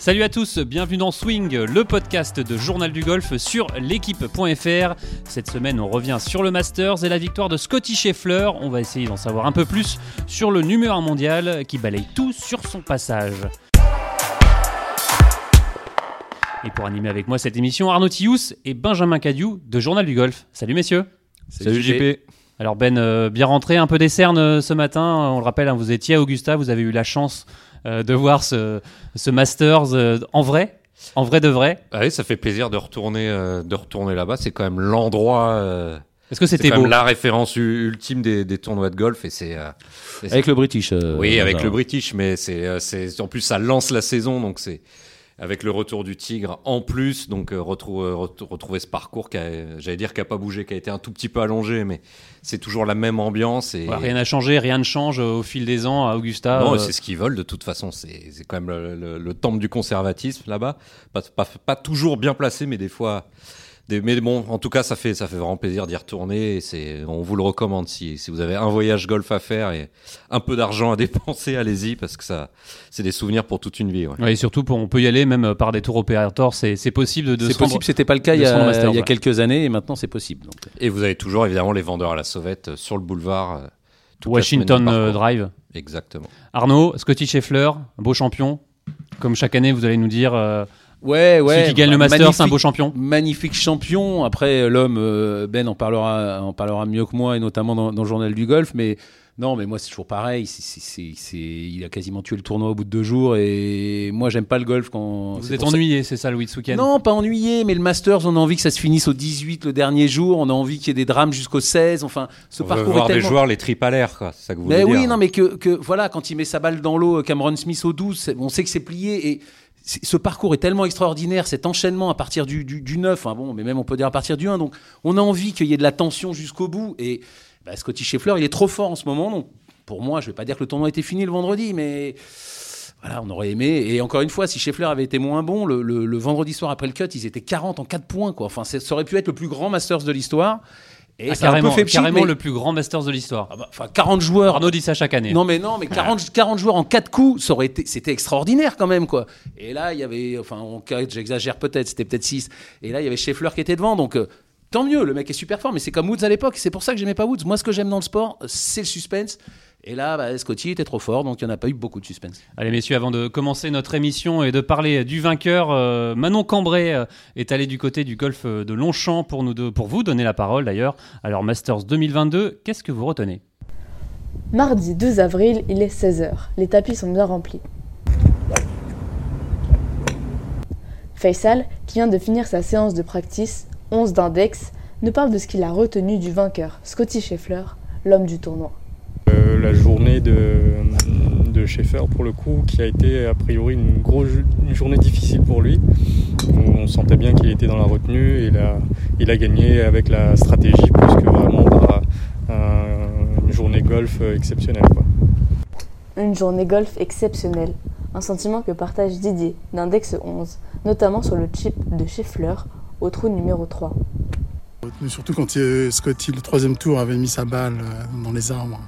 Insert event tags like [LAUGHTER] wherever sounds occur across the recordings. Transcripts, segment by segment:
Salut à tous, bienvenue dans Swing, le podcast de Journal du Golf sur l'équipe.fr. Cette semaine, on revient sur le Masters et la victoire de Scotty Scheffler. On va essayer d'en savoir un peu plus sur le numéro 1 mondial qui balaye tout sur son passage. Et pour animer avec moi cette émission, Arnaud Thious et Benjamin Cadieu de Journal du Golf. Salut messieurs. Salut, JP. Alors Ben, euh, bien rentré, un peu des cernes euh, ce matin. On le rappelle, hein, vous étiez à Augusta, vous avez eu la chance de voir ce, ce Masters euh, en vrai, en vrai de vrai. Ah oui, ça fait plaisir de retourner, euh, de retourner là-bas. C'est quand même l'endroit. euh, Est-ce que c'était beau la référence ultime des, des tournois de golf et c'est. euh, Avec le British. euh, oui, avec le British, mais c'est, euh, c'est en plus ça lance la saison, donc c'est avec le retour du Tigre en plus, donc euh, retrouver, ret- retrouver ce parcours qui, j'allais dire, qui a pas bougé, qui a été un tout petit peu allongé, mais c'est toujours la même ambiance et. Ouais, Rien n'a changé, rien ne change euh, au fil des ans à Augusta. Non, euh, c'est ce qu'ils veulent de toute façon. C'est c'est quand même le, le- le temple du conservatisme là-bas. Pas, pas, pas toujours bien placé, mais des fois. Des, mais bon, en tout cas, ça fait, ça fait vraiment plaisir d'y retourner. et c'est- On vous le recommande si, si vous avez un voyage golf à faire et un peu d'argent à [LAUGHS] dépenser, allez-y parce que ça, c'est des souvenirs pour toute une vie. ouais. Ouais, et surtout, pour- on peut y aller même euh, par des tours opérateurs. C'est c'est possible de, de C'est possible, c'était pas le cas il y a, Masters, il y a ouais. quelques années et maintenant c'est possible. donc. Et vous avez toujours évidemment les vendeurs à la sauvette euh, sur le boulevard. euh, Washington semaine. Drive. Exactement. Arnaud, Scotty Scheffler, beau champion. Comme chaque année, vous allez nous dire, euh, Ouais, ouais. celui qui gagne le bah, Masters, c'est un beau champion. Magnifique champion. Après, l'homme, euh, Ben en parlera, en parlera mieux que moi, et notamment dans, dans le journal du golf. Mais non, mais moi, c'est toujours pareil. Il a quasiment tué le tournoi au bout de deux jours. Et moi, j'aime pas le golf quand. Vous êtes ennuyé, c'est ça, Louis de Souken Non, pas ennuyé, mais le Masters, on a envie que ça se finisse au 18 le dernier jour. On a envie qu'il y ait des drames jusqu'au 16. Enfin, ce On veut parcours voir est des tellement... joueurs les tripes à l'air, quoi. C'est ça que vous Mais voulez oui, dire. non, mais que, que voilà, quand il met sa balle dans l'eau, Cameron Smith au 12, c'est- on sait que c'est plié et ce parcours est tellement extraordinaire, cet enchaînement à partir du, du, du 9, hein, bon, mais même on peut dire à partir du 1, donc on a envie qu'il y ait de la tension jusqu'au bout et bah, Scotty Scheffler, il est trop fort en ce moment, donc pour moi, je vais pas dire que le tournoi était fini le vendredi, mais voilà, on aurait aimé. Et encore une fois, si Scheffler avait été moins bon, le, vendredi soir après le cut, ils étaient 40 en 4 points. Enfin, ça aurait pu être le plus grand Masters de l'histoire. Et Ah, ça a un carrément, peu fait pchit, carrément mais- le plus grand Masters de l'histoire. Ah bah, Enfin, 40 joueurs. Arnaud dit ça chaque année. Non mais non mais 40, 40 joueurs en 4 coups, ça aurait été c'était extraordinaire quand même quoi. Et là, il y avait enfin j'exagère peut-être, c'était peut-être 6 et là il y avait Scheffler qui était devant donc euh, tant mieux, le mec est super fort mais c'est comme Woods à l'époque, c'est pour ça que j'aimais pas Woods. Moi ce que j'aime dans le sport, c'est le suspense. Et là, bah, Scotty était trop fort, donc il n'y en a pas eu beaucoup de suspense. Allez messieurs, avant de commencer notre émission et de parler du vainqueur, euh, Manon Cambrai euh, est allé du côté du golf euh, de Longchamp pour, nous de- pour vous donner la parole d'ailleurs. Alors Masters 2022, qu'est-ce que vous retenez? Mardi 12 avril, il est 16h. Les tapis sont bien remplis. Faisal, qui vient de finir sa séance de practice, 11 d'index, nous parle de ce qu'il a retenu du vainqueur, Scotty Scheffler, l'homme du tournoi. Euh, la journée de, de Schaeffer, pour le coup, qui a été a priori une, grosse, une journée difficile pour lui. On sentait bien qu'il était dans la retenue et il a, il a gagné avec la stratégie plus que vraiment par un- une journée golf exceptionnelle. Quoi. Une journée golf exceptionnelle, un sentiment que partage Didier, d'index 11, notamment sur le chip de Scheffler, au trou numéro 3. Mais surtout quand euh, Scotty, le troisième tour, avait mis sa balle euh, dans les arbres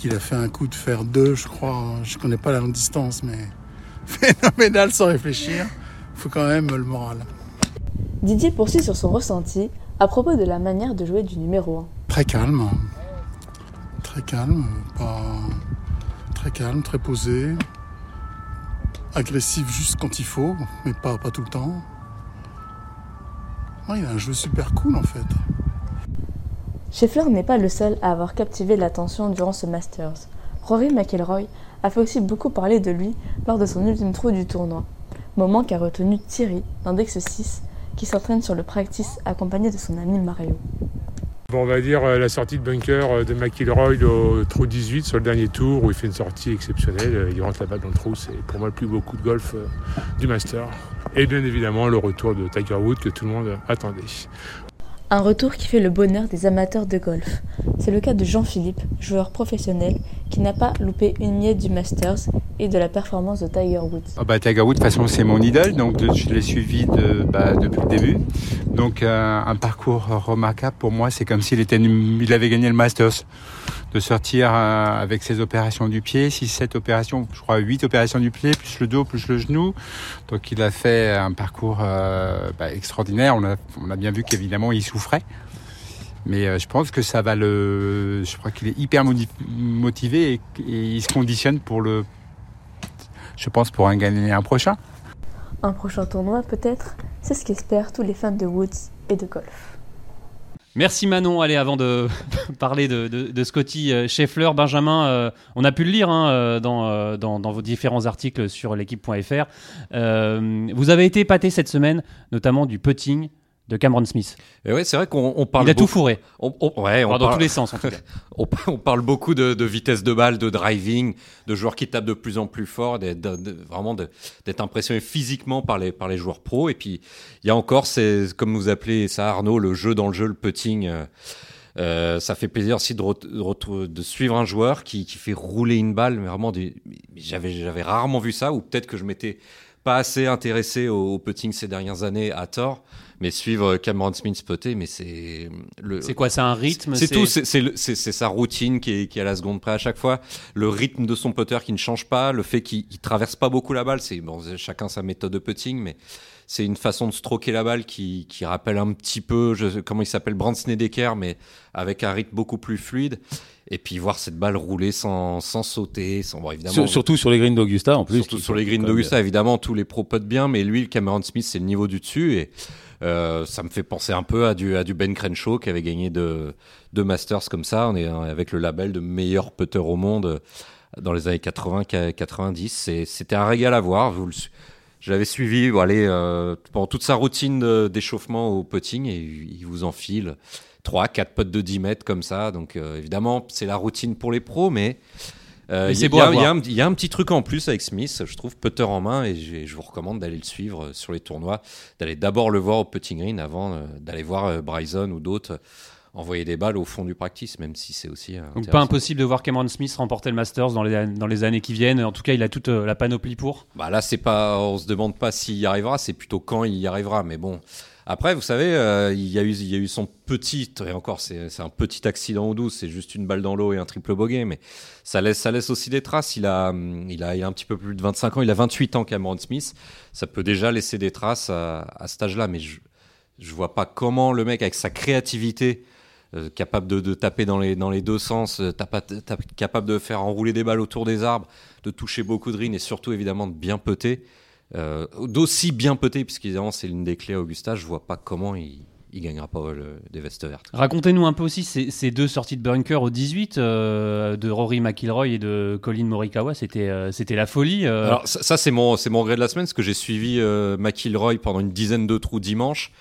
qu'il a fait un coup de fer 2, je crois. Je connais pas la longue distance, mais [LAUGHS] phénoménal sans réfléchir. faut quand même le moral. Didier poursuit sur son ressenti à propos de la manière de jouer du numéro 1. Très calme. Très calme. Pas... Très calme, très posé. Agressif juste quand il faut, mais pas, pas tout le temps. Ouais, il a un jeu super cool en fait. Scheffler n'est pas le seul à avoir captivé l'attention durant ce Masters. Rory McIlroy a fait aussi beaucoup parler de lui lors de son ultime trou du tournoi, moment qu'a retenu Thierry, d'index 6, qui s'entraîne sur le practice accompagné de son ami Mario. Bon, on va dire euh, la sortie de bunker euh, de McIlroy au trou 18 sur le dernier tour où il fait une sortie exceptionnelle. Euh, Il rentre la balle dans le trou. C'est pour moi le plus beau coup de golf du Master. Et bien évidemment le retour de Tiger Woods que tout le monde attendait. Un retour qui fait le bonheur des amateurs de golf. C'est le cas de Jean-Philippe, joueur professionnel, qui n'a pas loupé une miette du Masters et de la performance de Tiger Woods. Ah bah, Tiger Woods, de toute façon, c'est mon idole, donc je l'ai suivi de, bah, depuis le début. Donc euh, un parcours remarquable pour moi, c'est comme s'il il avait gagné le Masters. De sortir euh, avec ses opérations du pied, 6-7 opérations, je crois 8 opérations du pied, plus le dos, plus le genou. Donc il a fait un parcours euh, bah, extraordinaire. On a, bien vu qu'évidemment il souffrait. Mais euh, je pense que ça va le. Je crois qu'il est hyper motivé et, et il se conditionne pour le. Je pense pour un gagner un prochain. Un prochain tournoi peut-être? C'est ce qu'espèrent tous les fans de Woods et de golf. Merci Manon. Allez, avant de [LAUGHS] parler de, Scotty euh, Scheffler, Benjamin, euh, on a pu le lire hein, euh, dans, vos différents articles sur l'équipe.fr. Vous avez été épaté cette semaine, notamment du putting de Cameron Smith. Et ouais, c'est vrai qu'on on parle Il a tout fourré, on- on- ouais, on Enfin, dans parle- tous les sens en tout cas. [LAUGHS] on, on parle beaucoup de, de vitesse de balle, de driving, de joueurs qui tapent de plus en plus fort, d'être- de- de- vraiment d'être impressionné physiquement par les, par les joueurs pros. Et puis, il y a encore, c'est comme vous appelez ça, Arnaud, le jeu dans le jeu, le putting. euh, euh, ça fait plaisir aussi de, suivre un joueur qui, qui fait rouler une balle, mais vraiment, j'avais rarement vu ça, ou peut-être que je m'étais pas assez intéressé au, au putting ces dernières années à tort, mais suivre Cameron Smith putter, mais c'est le C'est quoi C'est un rythme c'est tout, c'est sa routine qui est, qui est à la seconde près à chaque fois. Le rythme de son putter qui ne change pas, le fait qu'il il traverse pas beaucoup la balle, c'est bon, chacun sa méthode de putting, mais c'est une façon de stroker la balle qui, qui rappelle un petit peu, je, comment il s'appelle, Brandt Snedeker, mais avec un rythme beaucoup plus fluide. Et puis voir cette balle rouler sans, sans sauter, sans bon, évidemment. Sur- surtout sur les greens d'Augusta en plus. Surtout sur les greens d'Augusta, évidemment, tous les pros potent bien, mais lui, le Cameron Smith, c'est le niveau du dessus. Et euh, ça me fait penser un peu à du, à du Ben Crenshaw qui avait gagné deux, deux Masters comme ça. On est avec le label de meilleur putter au monde dans les années 80, 90. C'est- C'était un régal à voir. Vous le je l'avais suivi bon, allez, euh, pendant toute sa routine de- d'échauffement au putting et il vous enfile 3, 4 putts de 10 mètres comme ça. Donc euh, évidemment, c'est la routine pour les pros, mais euh, il y, a- y un- il y a un petit truc en plus avec Smith, je trouve, putter en main, et je, vous recommande d'aller le suivre euh, sur les tournois, d'aller d'abord le voir au putting green avant euh, d'aller voir euh, Bryson ou d'autres envoyer des balles au fond du practice, même si c'est aussi. Donc pas impossible de voir Cameron Smith remporter le Masters dans les, dans les années qui viennent. En tout cas, il a toute euh, la panoplie pour. Bah là, c'est pas, on se demande pas s'il y arrivera, c'est plutôt quand il y arrivera. Mais bon, après, vous savez, euh, il y a eu, son petit, et encore, c'est, un petit accident au douce, c'est juste une balle dans l'eau et un triple bogey, mais ça laisse, aussi des traces. Il a, hum, il a, un petit peu plus de 25 ans, il a 28 ans, Cameron Smith. Ça peut déjà laisser des traces à, à cet âge-là, mais je, je vois pas comment le mec, avec sa créativité, euh, capable de, taper dans les, deux sens, euh, capable de faire enrouler des balles autour des arbres, de toucher beaucoup de greens et surtout évidemment de bien putter, euh, d'aussi bien putter, puisqu'évidemment c'est l'une des clés à Augusta, je vois pas comment il, il gagnera pas le, des vestes vertes. Racontez-nous un peu aussi ces, ces deux sorties de bunker au 18 euh, de Rory McIlroy et de Colin Morikawa. C'était euh, c'était la folie. euh. Alors ça, ça, c'est mon, c'est mon regret de la semaine, parce que j'ai suivi euh, McIlroy pendant une dizaine de trous dimanche,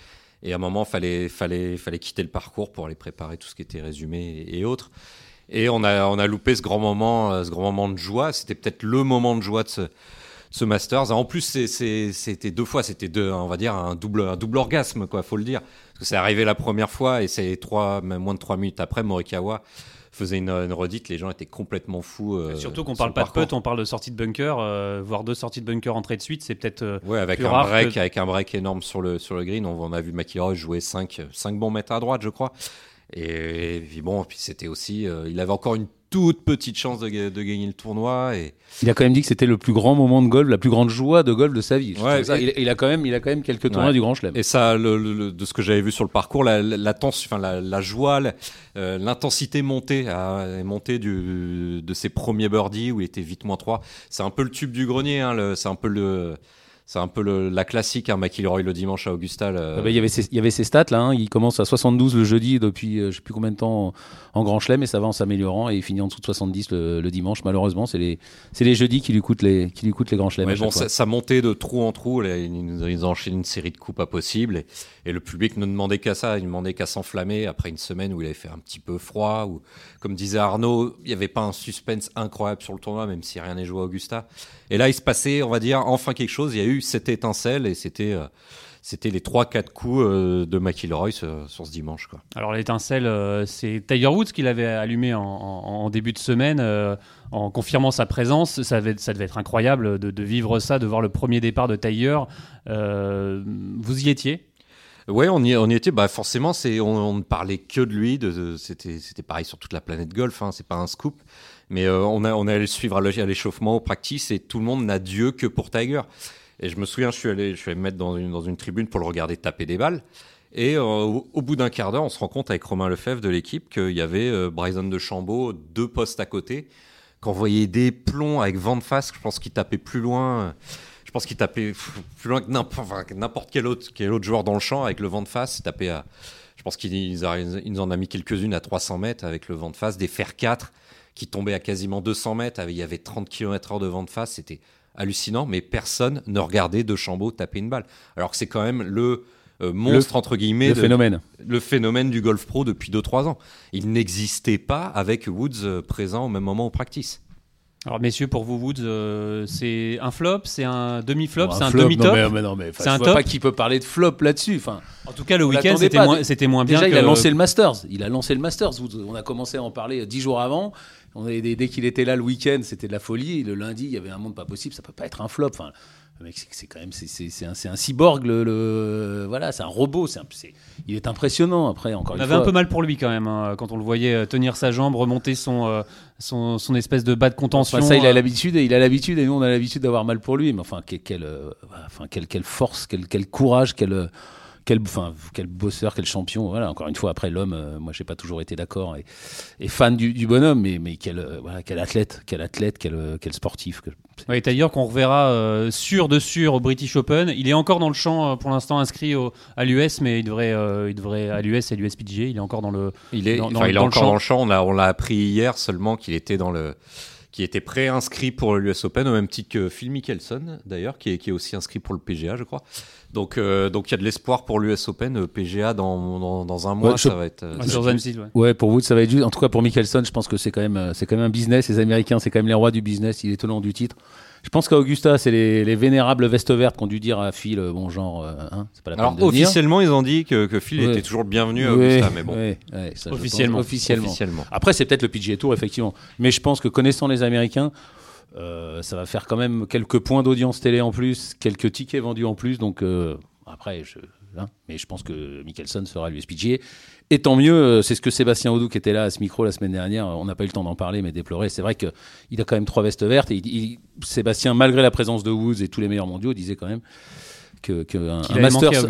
et à un moment fallait, fallait, fallait quitter le parcours pour aller préparer tout ce qui était résumé et, et autres. Et on a, on a loupé ce grand moment, euh, ce grand moment de joie. C'était peut-être le moment de joie de ce, ce Masters. En plus, c'était deux fois, c'était deux, on va dire un double, un double orgasme, quoi, faut le dire. Parce que c'est arrivé la première fois et c'est trois, même moins de trois minutes après, Morikawa faisait une, une redite. Les gens étaient complètement fous. euh, Surtout qu'on parle le pas de putt, on parle de sortie de bunker, euh, voire deux sorties de bunker entrée de suite. C'est peut-être. euh, Ouais, avec plus un rare break, que- avec un break énorme sur le sur le green, on, on a vu McIlroy jouer 5 cinq bons mètres à droite, je crois. Et, et puis bon, puis c'était aussi, euh, il avait encore une toute petite chance de, de gagner le tournoi et Il a quand même dit que c'était le plus grand moment de golf, la plus grande joie de golf de sa vie. Ouais, ça. il, il a quand même, il a quand même quelques tournois Ouais. du Grand Chelem. Et ça, le- le- le- de ce que j'avais vu sur le parcours, la, la, la tens- enfin, la, la joie, euh, l'intensité montée, à- est montée du, de ses premiers birdies où il était vite moins 3. C'est un peu le tube du grenier, hein, c'est un peu le, c'est un peu le- la classique, hein, McIlroy le dimanche à Augusta. Ah bah, il, y avait ses, il y avait ses stats là, hein. il commence à 72 le jeudi depuis euh, je sais plus combien de temps en, en Grand Chelem et ça va en s'améliorant et il finit en dessous de 70 le, le dimanche. Malheureusement, c'est les, jeudis qui lui coûtent les, qui lui coûtent les Grands Chelems. Ouais, bon, ça montait de trou en trou. Là, ils, enchaînaient une série de coups pas possibles. Et, et le public ne demandait qu'à ça. Il ne demandait qu'à s'enflammer après une semaine où il avait fait un petit peu froid. Comme disait Arnaud, il n'y avait pas un suspense incroyable sur le tournoi, même si rien n'est joué à Augusta. Et là, il se passait, on va dire, enfin quelque chose. Il y a eu cette étincelle et c'était. euh, c'était les 3-4 coups euh, de McIlroy sur, ce dimanche. Quoi. Alors l'étincelle, euh, c'est Tiger Woods qui l'avait allumé en, début de semaine, euh, en confirmant sa présence. Ça devait, ça devait être incroyable de, de vivre ça, de voir le premier départ de Tiger. Euh, vous y étiez? Ouais, on y, on y était. Bah forcément, c'est on, ne parlait que de lui. De, de- c'était c'était pareil sur toute la planète golf. Hein, c'est pas un scoop. Mais euh, on a on allé le suivre à l'é- à l'échauffement, au practice, et tout le monde n'a Dieu que pour Tiger. Et je me souviens, je suis allé je suis allé me mettre dans une dans une tribune pour le regarder taper des balles. Et euh, au, au bout d'un quart d'heure, on se rend compte avec Romain Lefebvre de l'équipe qu'il y avait euh, Bryson de Chambaud, deux postes à côté, qu'on voyait des plombs avec vent de face. Je pense qu'il tapait plus loin. Je pense qu'il tapait plus loin que n'importe quel autre, quel autre joueur dans le champ avec le vent de face. Il tapait à, je pense qu'il nous en a mis quelques-unes à 300 mètres avec le vent de face, des fer 4 qui tombaient à quasiment 200 mètres. Il y avait 30 km/h de vent de face. C'était hallucinant, mais personne ne regardait De Chambaud taper une balle. Alors que c'est quand même le euh, monstre, entre guillemets, Le de- phénomène. le phénomène du golf pro depuis 2-3 ans. Il n'existait pas avec Woods euh, présent au même moment au practice. Alors messieurs, pour vous Woods, euh, c'est un flop, c'est un demi-flop, Bon, c'est un demi-top. Non, mais, non, mais, C'est je un vois top pas qui peut parler de flop là-dessus. Enfin, En tout cas, le week-end, c'était moins, c'était moins bien. Déjà, il que- a lancé le Masters. Il a lancé le Masters. Woods. On a commencé à en parler dix jours avant. On dès qu'il était là le week-end, c'était de la folie. Le lundi, il y avait un monde pas possible. Ça peut pas être un flop. Enfin, mec, c'est- quand même, c'est- un, un cyborg. Le, le- voilà, c'est un robot. C'est il est impressionnant. Après, encore On une avait fois. un peu mal pour lui quand même, hein, quand on le voyait euh, tenir sa jambe, remonter son, euh, son, son espèce de bas de contention. Enfin, ça, il a euh, l'habitude, et il a l'habitude, et nous, on a l'habitude d'avoir mal pour lui. Mais enfin, quelle, quelle, enfin, quelle, quelle force, quel, quel courage, quel, euh, quel, enfin, quel bosseur, quel champion. Voilà, encore une fois, après l'homme, euh, moi, j'ai pas toujours été d'accord et, et fan du, du bonhomme, mais, mais quel, euh, voilà, quel athlète, quel athlète, quel, euh, quel sportif. que- Ouais, Tiger qu'on reverra euh, sûr de sûr au British Open. Il est encore dans le champ euh, pour l'instant inscrit au- à l'US, mais il devrait, euh, il devrait à l'US et l'USPGA. Il est encore dans le. Il est, Dans- il est dans le encore champ. dans le champ. On l'a, on l'a appris hier seulement qu'il était dans le, qui était préinscrit pour l'US Open au même titre que Phil Mickelson d'ailleurs, qui est, qui est aussi inscrit pour le PGA, je crois. Donc, euh, donc il y a de l'espoir pour l'US Open, euh, PGA dans, dans, dans un mois, Ouais, je- ça va être. euh, ça sur va être- Zamsil, ouais. Ouais, pour vous, ça va être juste. En tout cas, pour Mickelson, je pense que c'est quand même, euh, c'est quand même un business. Les Américains, c'est quand même les rois du business. Il est tenant du titre. Je pense qu'à Augusta, c'est les, les vénérables vestes vertes qui ont dû dire à Phil, euh, bon genre, euh, hein, c'est pas la peine Alors de venir. officiellement, ils ont dit que, que Phil Ouais. était toujours le bienvenu à Ouais, Augusta, mais bon, ouais, ouais, ça, je pense, Officiellement. officiellement. Après, c'est peut-être le PGA Tour, effectivement. Mais je pense que connaissant les Américains, euh, ça va faire quand même quelques points d'audience télé en plus, quelques tickets vendus en plus. Donc, euh, après, je, hein, mais je pense que Mickelson sera à l'USPGA. Et tant mieux, euh, c'est ce que Sébastien Audou, qui était là à ce micro la semaine dernière, on n'a pas eu le temps d'en parler, mais déplorer. C'est vrai qu'il a quand même trois vestes vertes. Et il- il- Sébastien, malgré la présence de Woods et tous les meilleurs mondiaux, disait quand même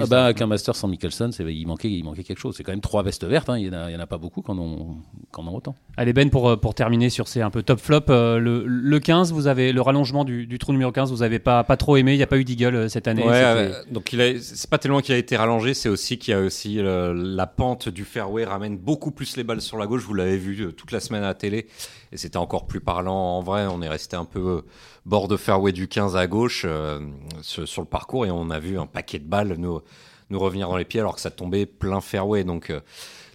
bah, qu'un Masters sans Mickelson, c'est- il manquait, il manquait quelque chose. C'est quand même trois vestes vertes. hein. Il n'y en, a- en a pas beaucoup qui en ont, qui en ont autant. Allez Ben, pour, euh, pour terminer sur ces un peu top flop, euh, le, le 15, vous avez le rallongement du, du trou numéro 15, vous avez pas, pas trop aimé, il n'y a pas eu d'eagle euh, cette année. Ouais, euh, donc a, c'est pas tellement qu'il a été rallongé, c'est aussi qu'il y a aussi la pente du fairway ramène beaucoup plus les balles sur la gauche. Vous l'avez vu toute la semaine à la télé, et c'était encore plus parlant en vrai. On est resté un peu euh, bord de fairway du 15 à gauche euh, sur, le parcours, et on a vu un paquet de balles nous revenir dans les pieds alors que ça tombait plein fairway. Donc euh,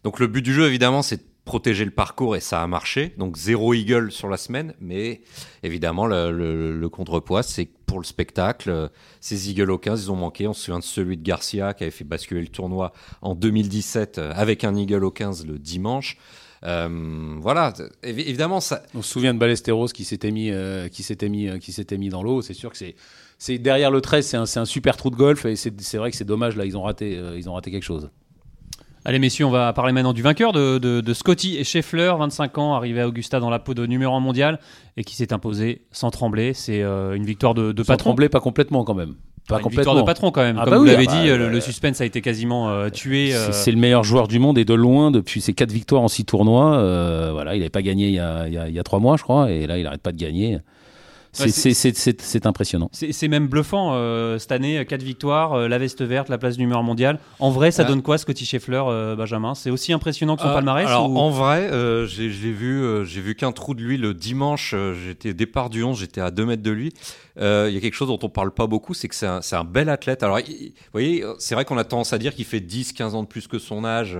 donc le but du jeu évidemment c'est de protéger le parcours et ça a marché. Donc zéro eagle sur la semaine, mais évidemment le, le- contrepoids c'est pour le spectacle. Ces Eagles au 15, ils ont manqué. On se souvient de celui de Garcia qui avait fait basculer le tournoi en 2017 euh, avec un Eagle au 15 le dimanche. Euh, voilà, Évi- évidemment, ça, On se souvient de Ballesteros qui s'était mis, euh, qui s'était mis, euh, qui s'était mis dans l'eau. C'est sûr que c'est, c'est derrière le 13, c'est un, c'est un super trou de golf et c'est, c'est vrai que c'est dommage là, ils ont raté, euh, ils ont raté quelque chose. Allez messieurs, on va parler maintenant du vainqueur de, de, de Scotty et Scheffler, 25 ans, arrivé à Augusta dans la peau de numéro 1 mondial et qui s'est imposé sans trembler. C'est euh, une victoire de, de Sans patron. trembler, pas complètement quand même. Pas Une complètement. victoire de patron quand même. Ah Comme bah vous oui, l'avez ah bah, dit, euh, le, le suspense a été quasiment euh, tué. euh, C'est, c'est le meilleur joueur du monde et de loin depuis ses quatre victoires en six tournois. Euh, voilà, il n'avait pas gagné il y, a, il, y a, il y a trois mois, je crois, et là il n'arrête pas de gagner. C'est, Ouais, c'est, c'est, c'est, c'est impressionnant. C'est c'est même bluffant euh, cette année, 4 victoires, euh, la veste verte, la place du numéro mondial. En vrai, ça Ah. donne quoi Scotty Scheffler, euh, Benjamin? C'est aussi impressionnant que son Euh, palmarès Alors ou- en vrai, euh, j'ai j'ai vu, euh, j'ai vu qu'un trou de lui le dimanche. euh, j'étais départ du 11, j'étais à 2 mètres de lui. Euh, Il y a quelque chose dont on parle pas beaucoup, c'est que c'est un, c'est un bel athlète. Alors, il- vous voyez, euh, c'est vrai qu'on a tendance à dire qu'il fait 10, 15 ans de plus que son âge.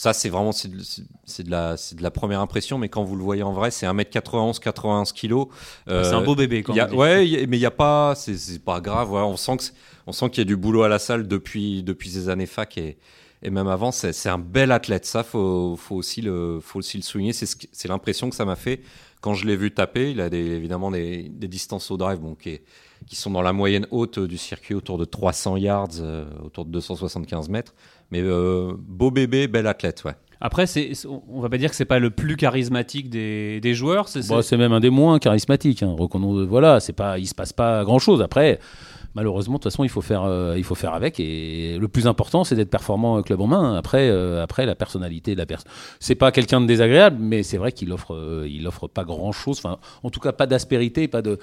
Ça, c'est vraiment c'est de, c'est- c'est de la, c'est de la première impression. Mais quand vous le voyez en vrai, c'est 1m91, 91 kilos. Euh, C'est un beau bébé. Quand dit. ouais, il y a- mais il y a pas, c'est- c'est pas grave. on sent que on sent qu'il y a du boulot à la salle depuis depuis ses années fac et et même avant. C'est c'est un bel athlète. Ça, faut faut aussi le faut aussi le souligner. C'est ce c'est l'impression que ça m'a fait quand je l'ai vu taper. Il a des, évidemment des, des distances au drive, bon, qui, est- qui sont dans la moyenne haute du circuit, autour de 300 yards, euh, autour de 275 mètres. Mais euh, beau bébé, bel athlète, ouais. Après, c'est, on va pas dire que c'est pas le plus charismatique des, des joueurs. C'est, Bon, c'est- même un des moins charismatiques. Hein. Reconnaissons- voilà, c'est pas, il se passe pas grand chose. Après, malheureusement, de toute façon, il faut faire, euh, il faut faire avec. Et le plus important, c'est d'être performant euh, club en main. Après, euh, après la personnalité de la personne. C'est pas quelqu'un de désagréable, mais c'est vrai qu'il offre, euh, il offre pas grand chose. Enfin, en tout cas, pas d'aspérité, pas de.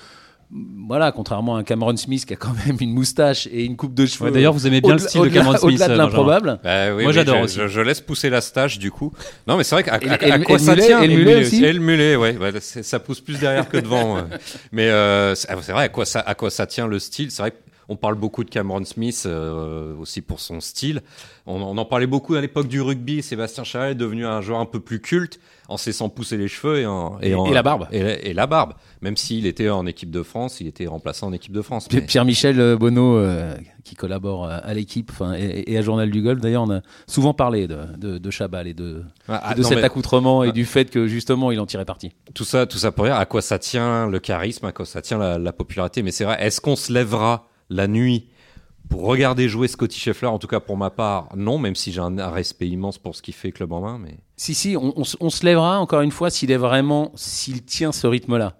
Voilà, contrairement à un Cameron Smith qui a quand même une moustache et une coupe de cheveux. Ouais, d'ailleurs, vous aimez bien le style de Cameron Smith, Au-delà de euh, l'improbable. Bah oui, Moi, oui, j'adore je, aussi. Je, je laisse pousser la stache du coup. Non, mais c'est vrai qu'à quoi ça mulet- tient et le mulet aussi Et le mulet, ouais, c'est- ça pousse plus derrière que devant. ouais. [LAUGHS] Mais euh, c'est c'est vrai à quoi ça à quoi ça tient le style. C'est vrai qu'on parle beaucoup de Cameron Smith euh, aussi pour son style. On, on en parlait beaucoup à l'époque du rugby. Sébastien Charret est devenu un joueur un peu plus culte en cessant pousser les cheveux et, en- Et- en- et la barbe. Et, la- barbe. Même s'il était en équipe de France, il était remplaçant en équipe de France. Mais- Pierre-Michel euh, Bonneau, euh, qui collabore à, à l'équipe et, à Journal du Golf, d'ailleurs, on a souvent parlé de, de, de Chabal et de, Ah, et de non, cet mais- accoutrement et Ah. du fait que justement il en tirait parti. tout ça, tout ça pour dire à quoi ça tient le charisme, à quoi ça tient la, la popularité. Mais c'est vrai, est-ce qu'on se lèvera la nuit pour regarder jouer Scotty Scheffler En tout cas, pour ma part, non, même si j'ai un, respect immense pour ce qu'il fait club en main. Mais Si, si, on, se- lèvera encore une fois s'il est vraiment, s'il tient ce rythme-là.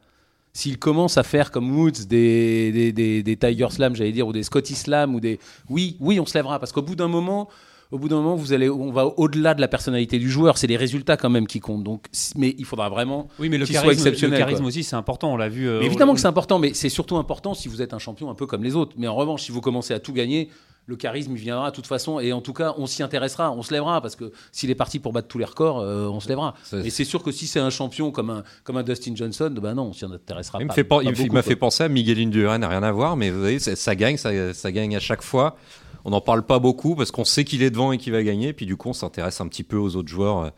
S'il commence à faire comme Woods des, des, des, des Tiger Slam, j'allais dire, ou des Scotty Slam, ou des. Oui, oui, on se lèvera. Parce qu'au bout d'un moment. Au bout d'un moment, vous allez, on va au-delà de la personnalité du joueur. C'est les résultats quand même qui comptent. Donc, mais il faudra vraiment oui, mais le qu'il soit charisme, le exceptionnel, charisme quoi. aussi, c'est important. On l'a vu. euh, Mais évidemment que c'est important, mais c'est surtout important si vous êtes un champion un peu comme les autres. Mais en revanche, si vous commencez à tout gagner, le charisme il viendra de toute façon. Et en tout cas, on s'y intéressera, on se lèvera. Parce que s'il est parti pour battre tous les records, euh, on se lèvera. Mais c'est sûr que si c'est un champion comme un, comme un Dustin Johnson, ben non, on s'y intéressera il me pas. fait pas- pas il, m'a fait penser à Miguel Indurain, n'a rien à voir, mais vous voyez, ça, ça gagne, ça, ça gagne à chaque fois. On n'en parle pas beaucoup parce qu'on sait qu'il est devant et qu'il va gagner. Puis du coup, on s'intéresse un petit peu aux autres joueurs,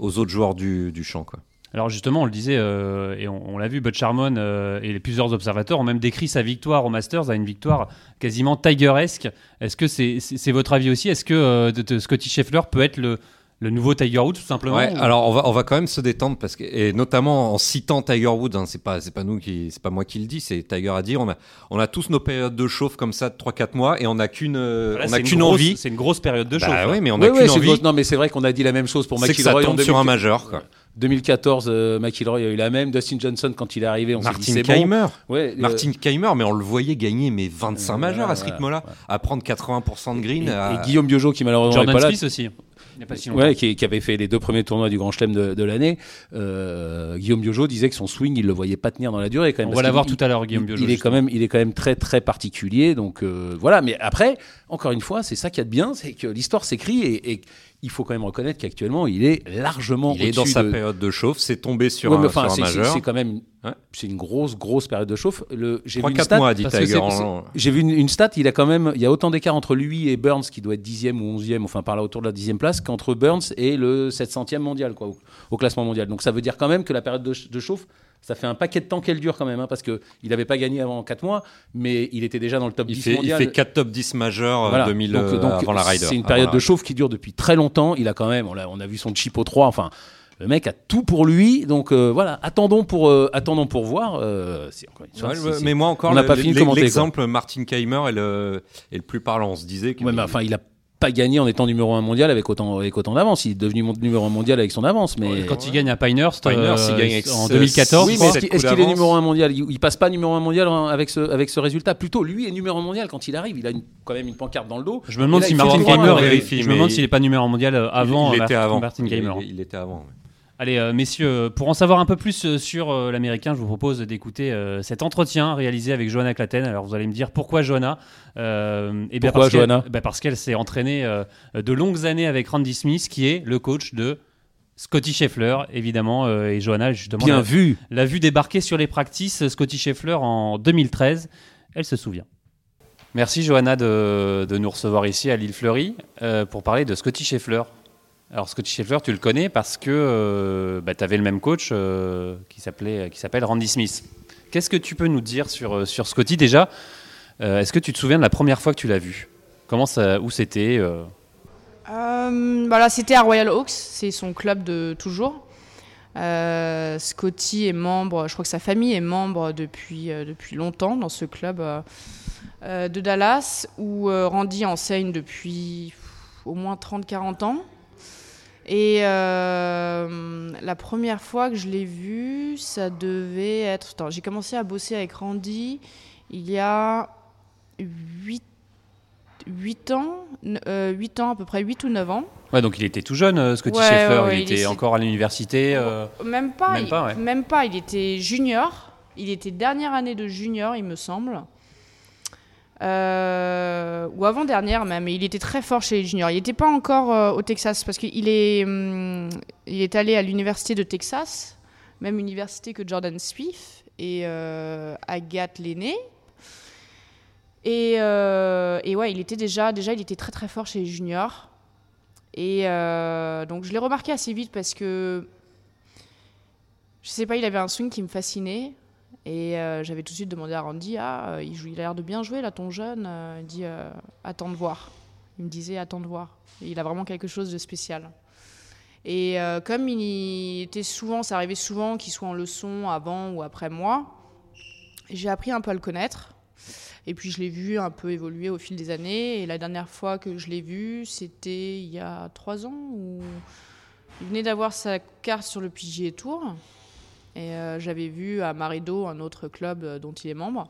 euh, du, champ. Alors justement, on le disait, euh, et on, l'a vu, Butch Harmon euh, et plusieurs observateurs ont même décrit sa victoire au Masters à une victoire quasiment tigeresque. Est-ce que c'est votre avis aussi? Est-ce que Scotty Scheffler peut être le, le nouveau Tiger Woods tout simplement Ouais, ou- alors on va on va quand même se détendre parce que et notamment en citant Tiger Woods, hein, c'est pas c'est pas nous qui c'est pas moi qui le dis, c'est Tiger à dire. On a on a tous nos périodes de chauffe comme ça de 3-4 mois et on a qu'une euh, Là, on a une qu'une grosse- envie. C'est une grosse période de Bah chauffe. oui, mais on Ouais, a ouais, qu'une envie. grosse- Non, mais c'est vrai qu'on a dit la même chose pour C'est que ça McIlroy en tombe sur un 2000 majeur. Quoi. 2014. euh, McIlroy a eu la même. Dustin Johnson, quand il est arrivé, on s'est dit Martin c'est bon. Keimer. Ouais, euh, Martin Keimer, mais on le voyait gagner mais 25 Euh, majeurs à ce rythme-là, ouais. à prendre 80% de green. et, à- et Guillaume Biojo, qui malheureusement n'est pas là, Smith aussi. Il n'y a pas si longtemps. Ouais, qui, qui avait fait les deux premiers tournois du Grand Chelem de, de l'année. Euh, Guillaume Biojo disait que son swing, il le voyait pas tenir dans la durée quand même. On va l'avoir tout à l'heure, Guillaume il, Biojo. il est quand même, il est quand même très très particulier. Donc euh, voilà. Mais après, encore une fois, c'est ça qu'il y a de bien, c'est que l'histoire s'écrit et, et il faut quand même reconnaître qu'actuellement, il est largement il est dans sa de- période de chauffe, c'est tombé sur Ouais, mais un, sur un majeur. c'est quand même, Ouais. c'est une grosse grosse période de chauffe. Le, j'ai vu une 3-4 stat. mois, a dit Tiger. en- J'ai vu une, une stat, il a quand même, il y a autant d'écart entre lui et Burns, qui doit être 10e ou 11e, enfin par là autour de la 10e place, qu'entre Burns et le 700e mondial, quoi, au, au classement mondial. Donc ça veut dire quand même que la période de chauffe, ça fait un paquet de temps qu'elle dure quand même, hein, parce qu'il n'avait pas gagné avant 4 mois, mais il était déjà dans le top Il 10 fait, il mondial. fait 4 top 10 majeurs euh, Voilà. 2000 Donc, euh, donc, avant la Ryder. C'est une avant période de chauffe qui dure depuis très longtemps. Il a quand même, on a, on a vu son chip au 3, enfin. Le mec a tout pour lui, donc euh, voilà. Attendons pour, euh, attendons pour voir. euh, Ouais, mais moi encore, on n'a pas fini de commenter, L'exemple Martin Keimer est le, est le plus parlant. On se disait Ouais, mais enfin, il a pas gagné en étant numéro un mondial avec autant, avec autant d'avance. Il est devenu numéro un mondial avec son avance, mais Quand il gagne à Pinehurst, Pinehurst, il euh, gagne avec en ce- 2014, oui, est-ce qu'il est numéro un mondial? Il, il passe pas numéro un mondial hein, avec ce, avec ce résultat. Plutôt, lui est numéro un mondial quand il arrive. Il a une- quand même une pancarte dans le dos. Je me demande là, si il Martin vérifie, je me demande il- s'il n'est pas numéro mondial euh, avant il, il était Martin- avant. Martin Il-. Il, il était avant. ouais. Allez, euh, messieurs, pour en savoir un peu plus euh, sur euh, l'américain, je vous propose d'écouter euh, cet entretien réalisé avec Johanna Claten. Alors, vous allez me dire pourquoi Johanna? Euh, eh bien, Pourquoi parce qu'elle- Johanna? bah, Parce qu'elle s'est entraînée euh, de longues années avec Randy Smith, qui est le coach de Scotty Scheffler, évidemment. euh, et Johanna, justement, Bien l'a- vu. l'a vu débarquer sur les practices Scotty Scheffler en 2013. Elle se souvient. Merci Johanna de, de nous recevoir ici à l'île Fleury euh, pour parler de Scotty Scheffler. Alors Scotty Scheffler, tu le connais parce que tu avais le même coach euh, qui s'appelle Randy Smith. Qu'est-ce que tu peux nous dire sur, euh, sur Scotty déjà? Euh, Est-ce que tu te souviens de la première fois que tu l'as vu? Comment ça, où c'était euh? Euh, voilà, c'était à Royal Oaks, c'est son club de toujours. Euh, Scotty est membre, je crois que sa famille est membre depuis, euh, depuis longtemps dans ce club euh, euh, de Dallas, où euh, Randy enseigne depuis au moins 30-40 ans. Et euh, la première fois que je l'ai vu, ça devait être... Attends, j'ai commencé à bosser avec Randy il y a 8, 8 ans, euh, 8 ans, à peu près 8 ou 9 ans. Ouais, donc il était tout jeune, euh, Scotty Ouais, Scheffler. ouais, ouais, il il était encore à l'université. euh, Même pas, Même il- pas, même pas, il était junior. Il était dernière année de junior, il me semble. Euh, ou avant-dernière même. Et il était très fort chez les juniors. Il n'était pas encore euh, au Texas parce qu'il est, hum, il est allé à l'université de Texas, même université que Jordan Spieth et euh, Agathe l'aîné. Et, euh, et ouais, il était déjà, déjà, il était très très fort chez les juniors. Et euh, donc je l'ai remarqué assez vite parce que je sais pas, il avait un swing qui me fascinait. Et euh, j'avais tout de suite demandé à Randy, ah, euh, il, a l'air de bien jouer là, ton jeune. Euh, il dit, attends de voir. Il me disait, attends de voir. Il a vraiment quelque chose de spécial. Et comme il était souvent, ça arrivait souvent qu'il soit en leçon avant ou après moi, j'ai appris un peu à le connaître. Et puis je l'ai vu un peu évoluer au fil des années. Et la dernière fois que je l'ai vu, c'était il y a trois ans où il venait d'avoir sa carte sur le PGA Tour. Et euh, j'avais vu à Marido, un autre club euh, dont il est membre.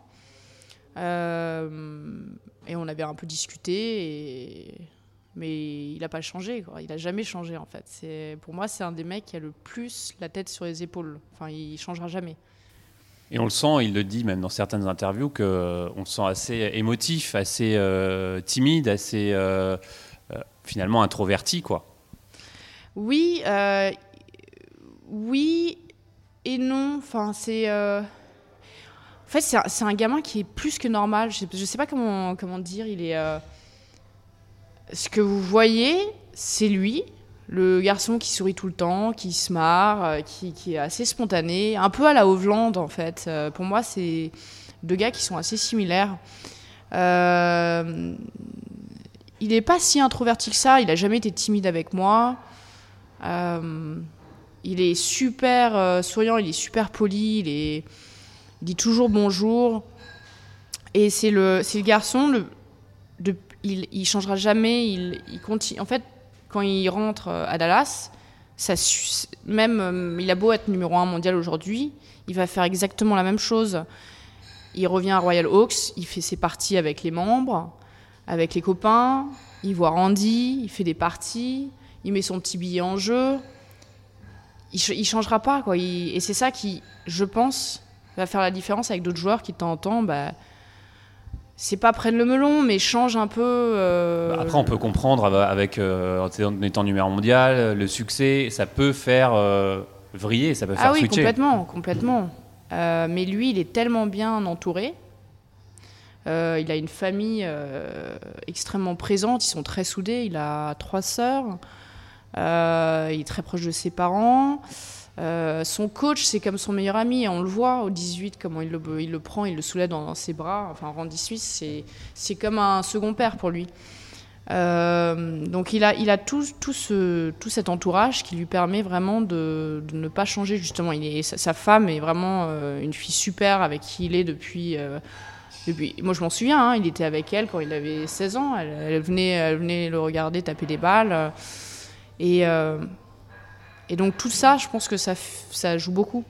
Euh, et on avait un peu discuté. Et... Mais il n'a pas changé. Quoi. Il n'a jamais changé en fait. C'est... Pour moi, c'est un des mecs qui a le plus la tête sur les épaules. Enfin, il changera jamais. Et on le sent, il le dit même dans certaines interviews, qu'on le sent assez émotif, assez euh, timide, assez finalement introverti, quoi. Oui, oui et non. Enfin, c'est. euh, En fait, c'est un, gamin qui est plus que normal. Je sais, sais pas comment, comment dire. Il est. euh, Ce que vous voyez, c'est lui. Le garçon qui sourit tout le temps, qui se marre, euh, qui, est assez spontané, un peu à la Hovland en fait. Pour moi, c'est deux gars qui sont assez similaires. Il n'est pas si introverti que ça, il a jamais été timide avec moi. Euh, il est super euh, souriant, il est super poli, il, est, dit toujours bonjour. Et c'est le, c'est le garçon, il, il changera jamais. Il, continue. En fait, quand il rentre euh, à Dallas, même euh, il a beau être numéro un mondial aujourd'hui, il va faire exactement la même chose. Il revient à Royal Oaks, il fait ses parties avec les membres, avec les copains, il voit Randy, il fait des parties, il met son petit billet en jeu. Il, ch- il changera pas, quoi. Il- et c'est ça qui, je pense, va faire la différence avec d'autres joueurs qui, de temps en temps, bah, c'est pas prennent le melon, mais changent un peu. euh, Après, on peut comprendre av- avec euh, en étant numéro mondial, le succès, ça peut faire euh, vriller, ça peut faire Ah oui, switcher. complètement, complètement. Euh, mais lui, il est tellement bien entouré. Euh, il a une famille euh, extrêmement présente. Ils sont très soudés. Il a trois sœurs. Euh, il est très proche de ses parents. Euh, son coach, c'est comme son meilleur ami. On le voit au 18, comment il le, prend, il le soulève dans, ses bras. Enfin, Randy Suisse, c'est, comme un second père pour lui. Euh, donc il a, il a tout, tout, ce, tout cet entourage qui lui permet vraiment de, ne pas changer justement. Sa, femme est vraiment une fille super avec qui il est depuis... depuis moi je m'en souviens, hein, il était avec elle quand il avait 16 ans. Elle venait, elle venait le regarder taper des balles. Euh, et, et donc tout ça, je pense que ça, joue beaucoup.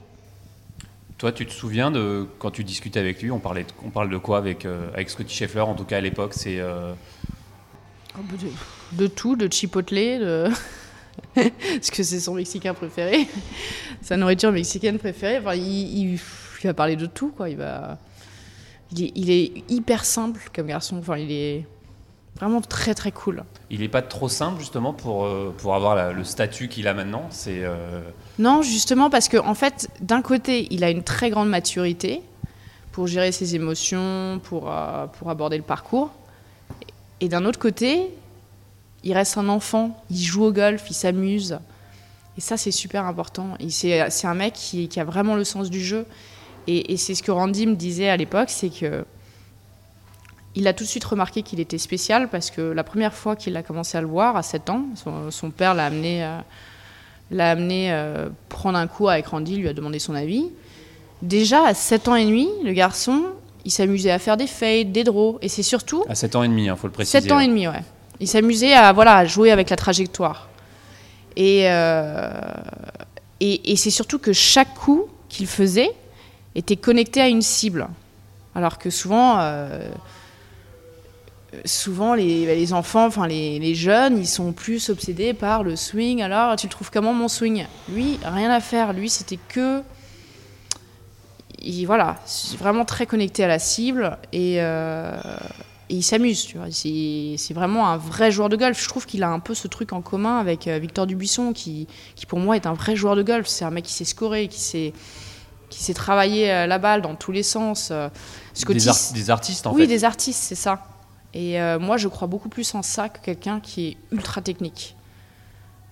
Toi, tu te souviens de quand tu discutais avec lui, on, parlait de, on parle de quoi avec, euh, avec Scotty Scheffler, en tout cas à l'époque, c'est... euh, De, de tout, de chipotle, de... [LAUGHS] parce que c'est son mexicain préféré, [LAUGHS] sa nourriture mexicaine préférée. Enfin, il, il- il va parler de tout, quoi. Il va, il est, il est hyper simple comme garçon. Enfin, il est vraiment très très cool. il n'est pas trop simple justement pour, euh, pour avoir la- le statut qu'il a maintenant. C'est euh, Non, justement parce que en fait, d'un côté, il a une très grande maturité pour gérer ses émotions, pour, euh, pour aborder le parcours. Et d'un autre côté, il reste un enfant, il joue au golf, il s'amuse. Et ça, c'est super important. C'est c'est un mec qui, qui a vraiment le sens du jeu. Et, et c'est ce que Randy me disait à l'époque, c'est que il a tout de suite remarqué qu'il était spécial parce que la première fois qu'il a commencé à le voir, à 7 ans, son, son père l'a amené, euh, l'a amené euh, prendre un coup avec Randy, lui a demandé son avis. Déjà, à 7 ans et demi, le garçon, il s'amusait à faire des fades, des draws. Et c'est surtout À 7 ans et demi, il faut le préciser. 7 ans et demi, ouais. Il s'amusait à, voilà, à jouer avec la trajectoire. Et, euh, et, et c'est surtout que chaque coup qu'il faisait était connecté à une cible. Alors que souvent, souvent les, bah, les enfants, enfin les, les jeunes, ils sont plus obsédés par le swing. Alors, tu le trouves comment mon swing? Lui, rien à faire. Lui, c'était que il, voilà, c'est vraiment très connecté à la cible et, euh, et il s'amuse. Tu vois. C'est, vraiment un vrai joueur de golf. Je trouve qu'il a un peu ce truc en commun avec euh, Victor Dubuisson, qui, qui pour moi est un vrai joueur de golf. C'est un mec qui sait scorer, qui sait, qui sait travailler euh, la balle dans tous les sens. Des, ar- des artistes, en oui, fait. des artistes, c'est ça. Et euh, moi, je crois beaucoup plus en ça que quelqu'un qui est ultra technique.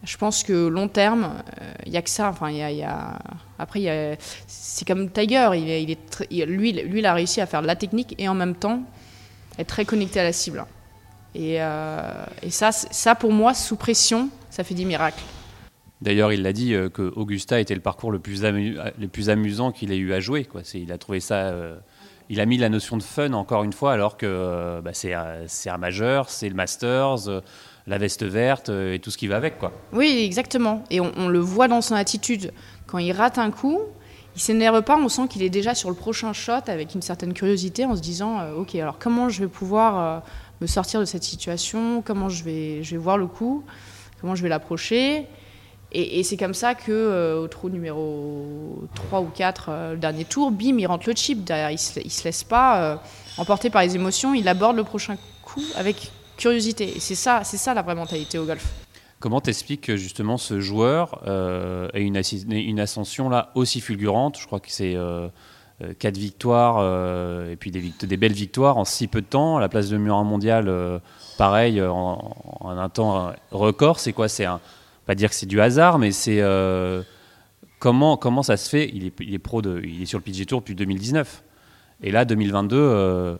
Je pense que long terme, il y a que ça. Enfin, y a, y a- Après, c'est comme Tiger. Lui, lui, il a réussi à faire de la technique et en même temps être très connecté à la cible. Et, euh, ça, ça, pour moi, sous pression, ça fait des miracles. D'ailleurs, il l'a dit euh, que Augusta était le parcours le plus, amusant qu'il ait eu à jouer. Il a trouvé ça. Il a mis la notion de fun encore une fois, alors que euh, bah, c'est un- majeur, c'est le Masters, euh, la veste verte euh, et tout ce qui va avec. Quoi. Oui, exactement. Et on, le voit dans son attitude. Quand il rate un coup, il s'énerve pas. On sent qu'il est déjà sur le prochain shot avec une certaine curiosité en se disant Ok, alors comment je vais pouvoir me sortir de cette situation? Comment je vais, je vais voir le coup? Comment je vais l'approcher? Et, c'est comme ça que euh, au trou numéro 3 ou 4, euh, le dernier tour, bim, il rentre le chip. Derrière, il se, se laisse pas euh, emporter par les émotions. Il aborde le prochain coup avec curiosité. Et c'est ça, c'est ça la vraie mentalité au golf. Comment t'expliques que justement ce joueur ait une, ascension là aussi fulgurante? Je crois que c'est quatre victoires et puis des, belles victoires en si peu de temps. La place de numéro un mondial, pareil, en, en un temps record. C'est quoi? C'est un, pas dire que c'est du hasard, mais c'est euh, comment comment ça se fait? Il est, il est pro de, il est sur le PG Tour depuis 2019. Et là, 2022, euh,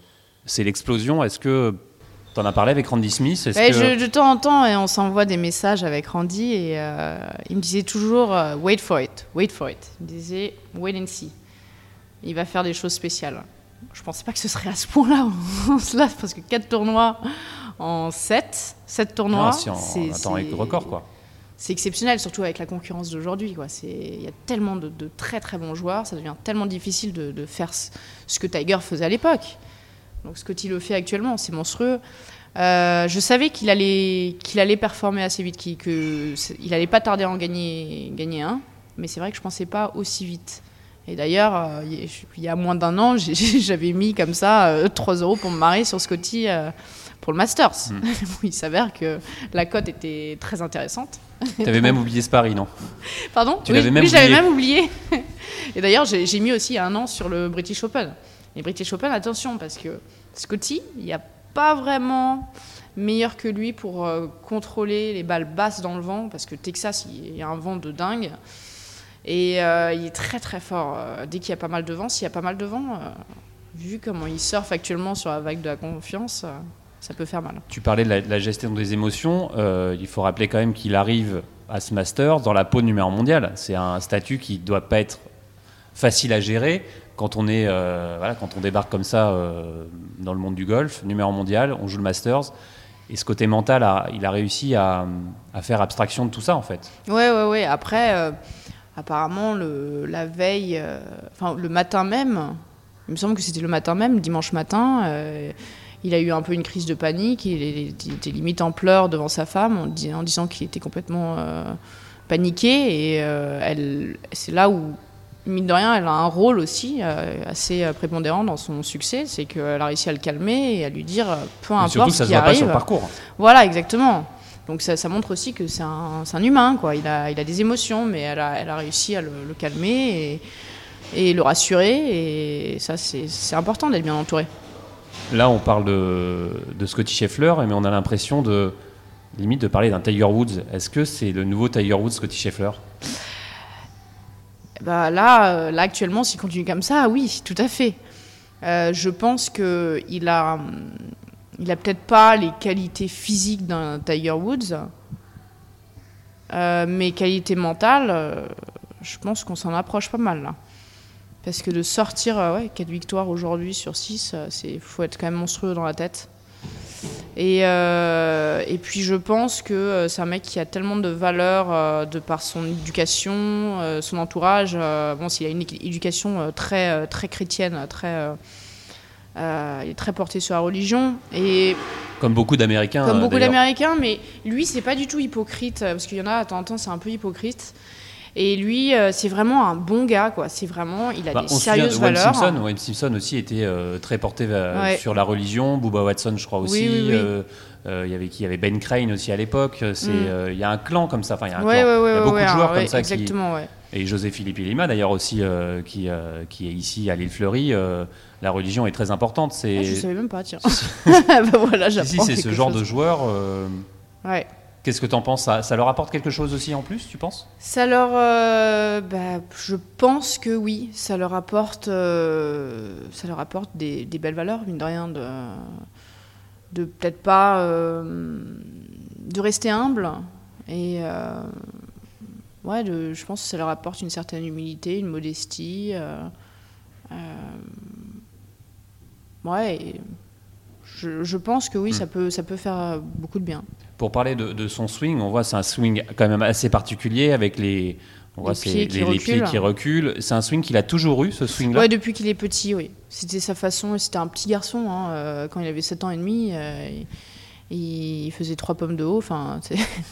c'est l'explosion. Est-ce que T'en as parlé avec Randy Smith? Que- je- de temps en temps, et on s'envoie des messages avec Randy et euh, il me disait toujours euh, wait for it, wait for it. Il me disait wait and see. Il va faire des choses spéciales. Je pensais pas que ce serait à ce point-là, [LAUGHS] en cela, parce que 4 tournois en 7, 7 tournois, Ah, si, c'est en attend record, quoi. C'est exceptionnel, surtout avec la concurrence d'aujourd'hui. Il y a tellement de, très très bons joueurs, ça devient tellement difficile de, faire ce, ce que Tiger faisait à l'époque. Donc Scotty le fait actuellement, c'est monstrueux. Euh, je savais qu'il allait, allait performer assez vite, qu'il que il allait pas tarder à en gagner, gagner un, mais c'est vrai que je pensais pas aussi vite. Et d'ailleurs, euh, il y a- moins d'un an, [LAUGHS] j'avais mis comme ça euh, 3 euros pour me marier sur Scotty euh, pour le Masters. Mm. [LAUGHS] il s'avère que la cote était très intéressante. T'avais même oublié ce pari, non? Pardon? Tu Oui, l'avais même oui, oublié. même oublié. [LAUGHS] Et d'ailleurs, j'ai mis aussi un an sur le British Open. Et British Open, attention, parce que Scotty, il n'y a pas vraiment meilleur que lui pour euh, contrôler les balles basses dans le vent, parce que Texas, il y a un vent de dingue. Et euh, il est très très fort. euh, dès qu'il y a pas mal de vent, s'il y a pas mal de vent, euh, vu comment il surfe actuellement sur la vague de la confiance, ça peut faire mal. Tu parlais de la, de la gestion des émotions. euh, il faut rappeler quand même qu'il arrive à ce Masters dans la peau de numéro mondial. C'est un statut qui ne doit pas être facile à gérer quand on, est, euh, voilà, quand on débarque comme ça euh, dans le monde du golf, numéro mondial, on joue le Masters. Et ce côté mental, a- il a réussi à, à faire abstraction de tout ça en fait. Ouais, ouais, ouais. Après, apparemment, le, la veille, enfin, le matin même, il me semble que c'était le matin même, dimanche matin, il a eu un peu une crise de panique. Il, était limite en pleurs devant sa femme en, dis- en disant qu'il était complètement euh, paniqué. Et euh, c'est là où, mine de rien, elle a un rôle aussi euh, assez prépondérant dans son succès. C'est qu'elle a réussi à le calmer et à lui dire peu importe surtout, ce ça se qui voit pas arrive. sur le parcours. Voilà, exactement. Donc ça, ça montre aussi que c'est un, humain, quoi. Il a, il a des émotions, mais elle a, elle a réussi à le, le calmer et, et le rassurer. Et ça, c'est c'est important d'être bien entouré. Là, on parle de, Scotty Scheffler, mais on a l'impression de limite de parler d'un Tiger Woods. Est-ce que c'est le nouveau Tiger Woods, Scotty Scheffler? Bah là, euh, là actuellement, s'il continue comme ça, oui, tout à fait. Euh, je pense que il a, il a peut-être pas les qualités physiques d'un Tiger Woods, euh, mais qualité mentale, euh, je pense qu'on s'en approche pas mal là. Parce que de sortir euh, ouais, 4 victoires aujourd'hui sur 6, il faut être quand même monstrueux dans la tête. Et, euh, et puis je pense que euh, c'est un mec qui a tellement de valeur euh, de par son éducation, euh, son entourage. euh, bon, s'il a une éducation euh, très, euh, très chrétienne, très, euh, euh, il est très porté sur la religion. Et Comme beaucoup d'Américains. comme euh, beaucoup d'Américains, mais lui, c'est pas du tout hypocrite, euh, parce qu'il y en a, de temps en temps, c'est un peu hypocrite. Et lui, euh, c'est vraiment un bon gars, quoi. C'est vraiment, il a Bah, des on se souvient de sérieuses Wayne valeurs. Simpson. Wayne Simpson aussi était euh, très porté vers- Ouais. sur la religion. Booba Watson, je crois aussi. Oui, oui, oui. Euh, euh, il y avait qui? Il y avait Ben Crane aussi à l'époque. C'est, Mm. euh, il y a un clan comme ça. Enfin, il y a un Ouais, clan. ouais, ouais, il y a beaucoup de joueurs comme ça qui, Exactement, ouais. Et José Philippe Lima, d'ailleurs aussi, euh, qui, euh, qui est ici à l'île Fleury, euh, la religion est très importante. C'est, Ah, je savais même pas, tiens. Si, [LAUGHS] [LAUGHS] bah voilà, si, j'apprends c'est ce genre chose. de joueur. euh, Ouais. Qu'est-ce que tu en penses? Ça, ça leur apporte quelque chose aussi en plus, tu penses? Ça leur, euh, bah, je pense que oui, ça leur apporte, euh, ça leur apporte des, des belles valeurs, mine de rien, de, de peut-être pas, euh, de rester humble et ouais, de, je pense que ça leur apporte une certaine humilité, une modestie. ouais, je, je pense que oui, Hmm. ça peut, ça peut faire beaucoup de bien. Pour parler de, de son swing, on voit c'est un swing quand même assez particulier avec les, on voit Les c'est pieds qui les, les pieds reculent. qui reculent. C'est un swing qu'il a toujours eu, ce swing-là? Ouais, depuis qu'il est petit, oui. C'était sa façon. C'était un petit garçon. hein, euh, quand il avait 7 ans et demi, euh, il, faisait trois pommes de haut. Enfin,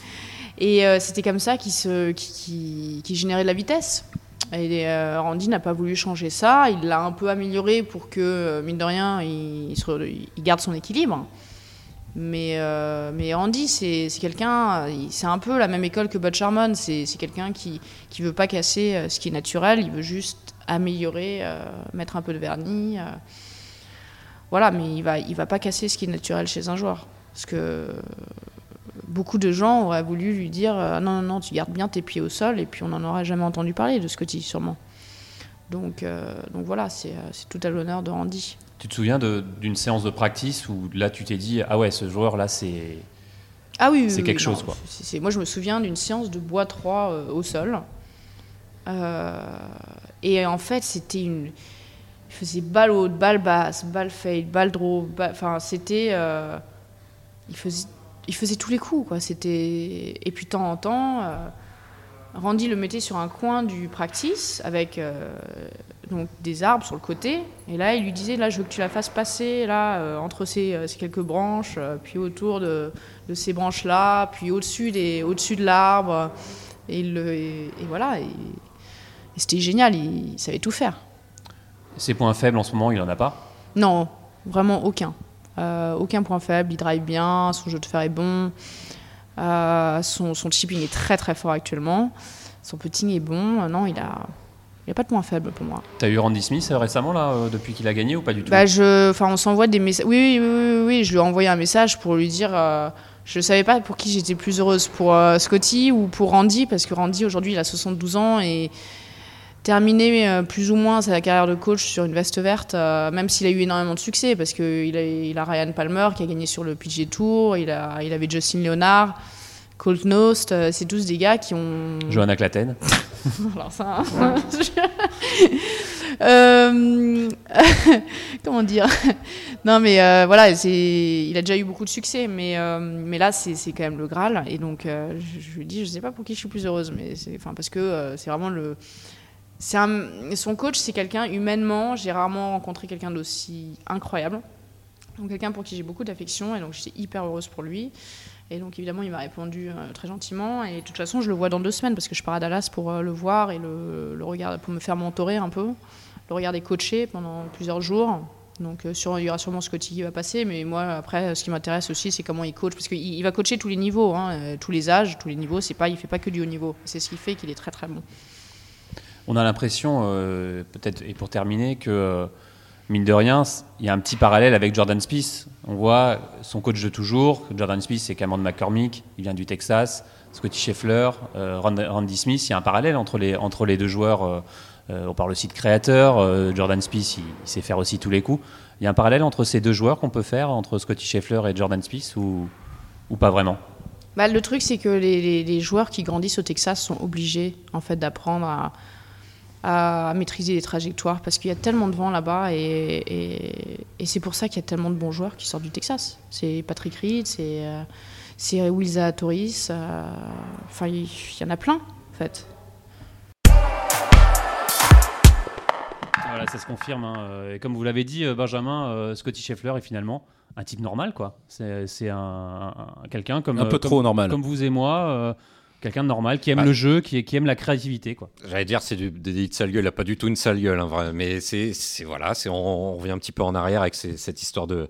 [LAUGHS] et euh, c'était comme ça qu'il se, qui, qui, qui générait de la vitesse. Et euh, Randy n'a pas voulu changer ça. Il l'a un peu amélioré pour que, mine de rien, il, il se re- il garde son équilibre. Mais, euh, mais Randy, c'est quelqu'un, il- c'est un peu la même école que Bud Sharman. C'est quelqu'un qui qui veut pas casser euh, ce qui est naturel, il veut juste améliorer, euh, mettre un peu de vernis. euh. Voilà, mais il va, il va pas casser ce qui est naturel chez un joueur. Parce que beaucoup de gens auraient voulu lui dire euh, non, non, non, tu gardes bien tes pieds au sol, et puis on n'en aura jamais entendu parler de Scotty, sûrement. Donc, euh, donc voilà, c'est euh, tout à l'honneur de Randy. Tu te souviens de- d'une séance de practice où là tu t'es dit ah ouais ce joueur là c'est Ah oui, C'est oui, quelque chose, quoi. moi, je me souviens d'une séance de bois 3 euh, au sol. Euh, et en fait, c'était une. Il faisait balle haute, balle basse, balle fade, balle draw. balle- Enfin, c'était. euh, il, faisait, il faisait tous les coups, quoi. C'était. Et puis, de temps en temps, Randy le mettait sur un coin du practice avec. Donc des arbres sur le côté. Et là, il lui disait, là, je veux que tu la fasses passer là euh, entre ces, euh, ces quelques branches, euh, puis autour de, de ces branches-là, puis au-dessus des, au-dessus de l'arbre. Et, il le- et, et voilà. Et, et c'était génial. Il, savait tout faire. ses points faibles en ce moment il en a pas? Non, vraiment aucun. Euh, aucun point faible. Il drive bien. Son jeu de fer est bon. Son, son chipping est très très fort actuellement. Son putting est bon. Non, il a, il a pas de point faible pour moi. T'as eu Randy Smith euh, récemment là euh, depuis qu'il a gagné ou pas du tout Bah, je, enfin, on s'envoie des messages. Oui, oui, oui, oui, oui, je lui ai envoyé un message pour lui dire. euh, je savais pas pour qui j'étais plus heureuse, pour euh, Scotty ou pour Randy, parce que Randy aujourd'hui il a 72 ans et terminé euh, plus ou moins sa carrière de coach sur une veste verte, euh, même s'il a eu énormément de succès, parce qu'il a, il a Ryan Palmer qui a gagné sur le PGA Tour, il, a, il avait Justin Leonard, Colt Knost, euh, c'est tous des gars qui ont. Johanna Claten. [LAUGHS] Alors ça. hein. [LAUGHS] Euh, [LAUGHS] comment dire? Non, mais euh, voilà, il a déjà eu beaucoup de succès, mais, euh, mais là, c'est, quand même le Graal. Et donc, je, je lui dis, je sais pas pour qui je suis plus heureuse, mais enfin, parce que c'est vraiment le. Un, son coach, c'est quelqu'un humainement. J'ai rarement rencontré quelqu'un d'aussi incroyable. Donc, quelqu'un pour qui j'ai beaucoup d'affection, et donc j'étais hyper heureuse pour lui. Et donc évidemment, il m'a répondu euh, très gentiment. Et de toute façon, je le vois dans deux semaines parce que je pars à Dallas pour euh, le voir et le, le pour me faire mentorer un peu, le regarder coacher pendant plusieurs jours. Donc euh, il y aura sûrement Scotty qui va passer, mais moi après, ce qui m'intéresse aussi, c'est comment il coach, parce qu'il il va coacher tous les niveaux, hein, tous les âges, tous les niveaux. C'est pas, il fait pas que du haut niveau. C'est ce qui fait qu'il est très très bon. On a l'impression, peut-être, et pour terminer, que mine de rien, il y a un petit parallèle avec Jordan Spieth. On voit son coach de toujours. Jordan Spieth, c'est Cameron McCormick, il vient du Texas. Scotty Scheffler, euh, Randy Smith, il y a un parallèle entre les, entre les deux joueurs. Euh, euh, on parle aussi de créateur. Jordan Spieth, il, sait faire aussi tous les coups. Il y a un parallèle entre ces deux joueurs qu'on peut faire, entre Scotty Scheffler et Jordan Spieth, ou, ou pas vraiment? Bah, Le truc, c'est que les, les, joueurs qui grandissent au Texas sont obligés en fait, d'apprendre à, à maîtriser les trajectoires parce qu'il y a tellement de vent là-bas et, et, c'est pour ça qu'il y a tellement de bons joueurs qui sortent du Texas. C'est Patrick Reed, c'est c'est Wilza Torres, euh, enfin il y, en a plein en fait. Voilà, ça se confirme. Hein. Et comme vous l'avez dit, euh, Benjamin, euh, Scotty Scheffler est finalement un type normal, quoi. C'est un, quelqu'un comme un peu trop normal, comme vous et moi quelqu'un de normal qui aime le jeu, qui, qui, aime la créativité. quoi. J'allais dire, c'est des de sale gueule, il n'a pas du tout une sale gueule, hein, mais c'est voilà, on, on revient un petit peu en arrière avec cette histoire de,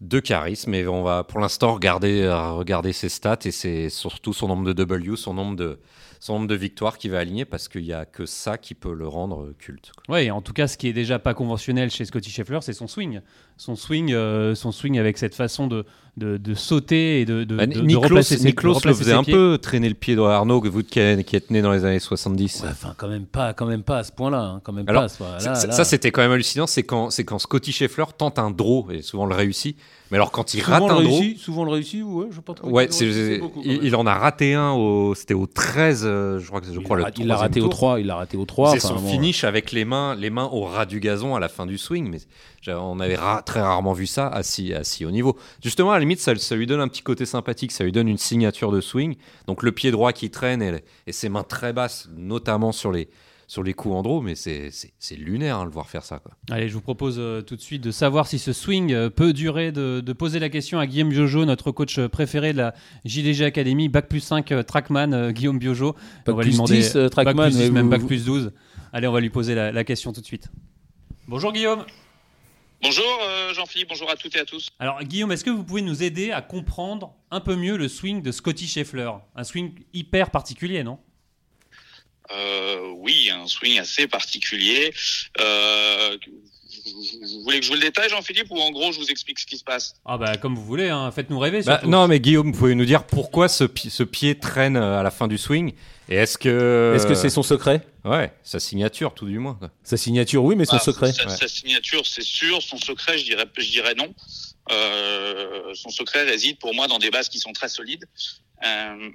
de charisme. Et on va pour l'instant regarder, regarder ses stats et c'est surtout son nombre de W, son nombre de, son nombre de victoires qui va aligner parce qu'il n'y a que ça qui peut le rendre culte. Oui, en tout cas, ce qui est déjà pas conventionnel chez Scotty Scheffler, c'est son swing. Son swing, euh, son swing avec cette façon de, de, sauter et de, de, bah, de replacer ses, Niklos le faisait un peu traîner le pied de Arnaud, vous qui, êtes né dans les années 70. enfin, quand même pas, quand même pas à ce point-là. Hein, quand même pas ça, c'était quand même hallucinant. C'est quand, c'est quand Scotty Scheffler tente un draw et souvent le réussit. Mais alors quand il rate un draw, souvent le réussit, ouais, je pas trop. Ouais, il, en a raté un au, c'était au 13, euh, je crois que je crois il le. Il l'a raté au 3, il l'a raté au 3. C'est son finish avec les mains, les mains au ras du gazon à la fin du swing, mais on avait très rarement vu ça à si, à si haut niveau. Justement, à la limite, ça, lui donne un petit côté sympathique, ça lui donne une signature de swing. Donc le pied droit qui traîne et, ses mains très basses, notamment sur les, sur les coups en draw, mais c'est lunaire hein, le voir faire ça. Quoi. Allez, je vous propose euh, tout de suite de savoir si ce swing euh, peut durer, de, poser la question à Guillaume Biojo, notre coach préféré de la JDG Academy, Bac plus 5 euh, Trackman, Guillaume Biojo. Bac on va plus lui demander 10 Trackman, plus même Bac plus 12. Allez, on va lui poser la question tout de suite. Bonjour Guillaume. Bonjour euh, Jean-Philippe, bonjour à toutes et à tous. Alors Guillaume, est-ce que vous pouvez nous aider à comprendre un peu mieux le swing de Scotty Scheffler? Un swing hyper particulier, non? Euh, Oui, un swing assez particulier. Euh, vous voulez que je vous le détaille, Jean-Philippe, ou en gros, je vous explique ce qui se passe? Ah bah comme vous voulez, hein. faites-nous rêver. Bah, non, mais Guillaume, vous pouvez nous dire pourquoi ce, ce pied traîne à la fin du swing? Et est-ce que est-ce que c'est son secret? Ouais, sa signature, tout du moins. Sa signature, oui, mais son ah, secret. Sa, signature, c'est sûr. Son secret, je dirais, je dirais non. Euh, son secret réside pour moi dans des bases qui sont très solides. Euh,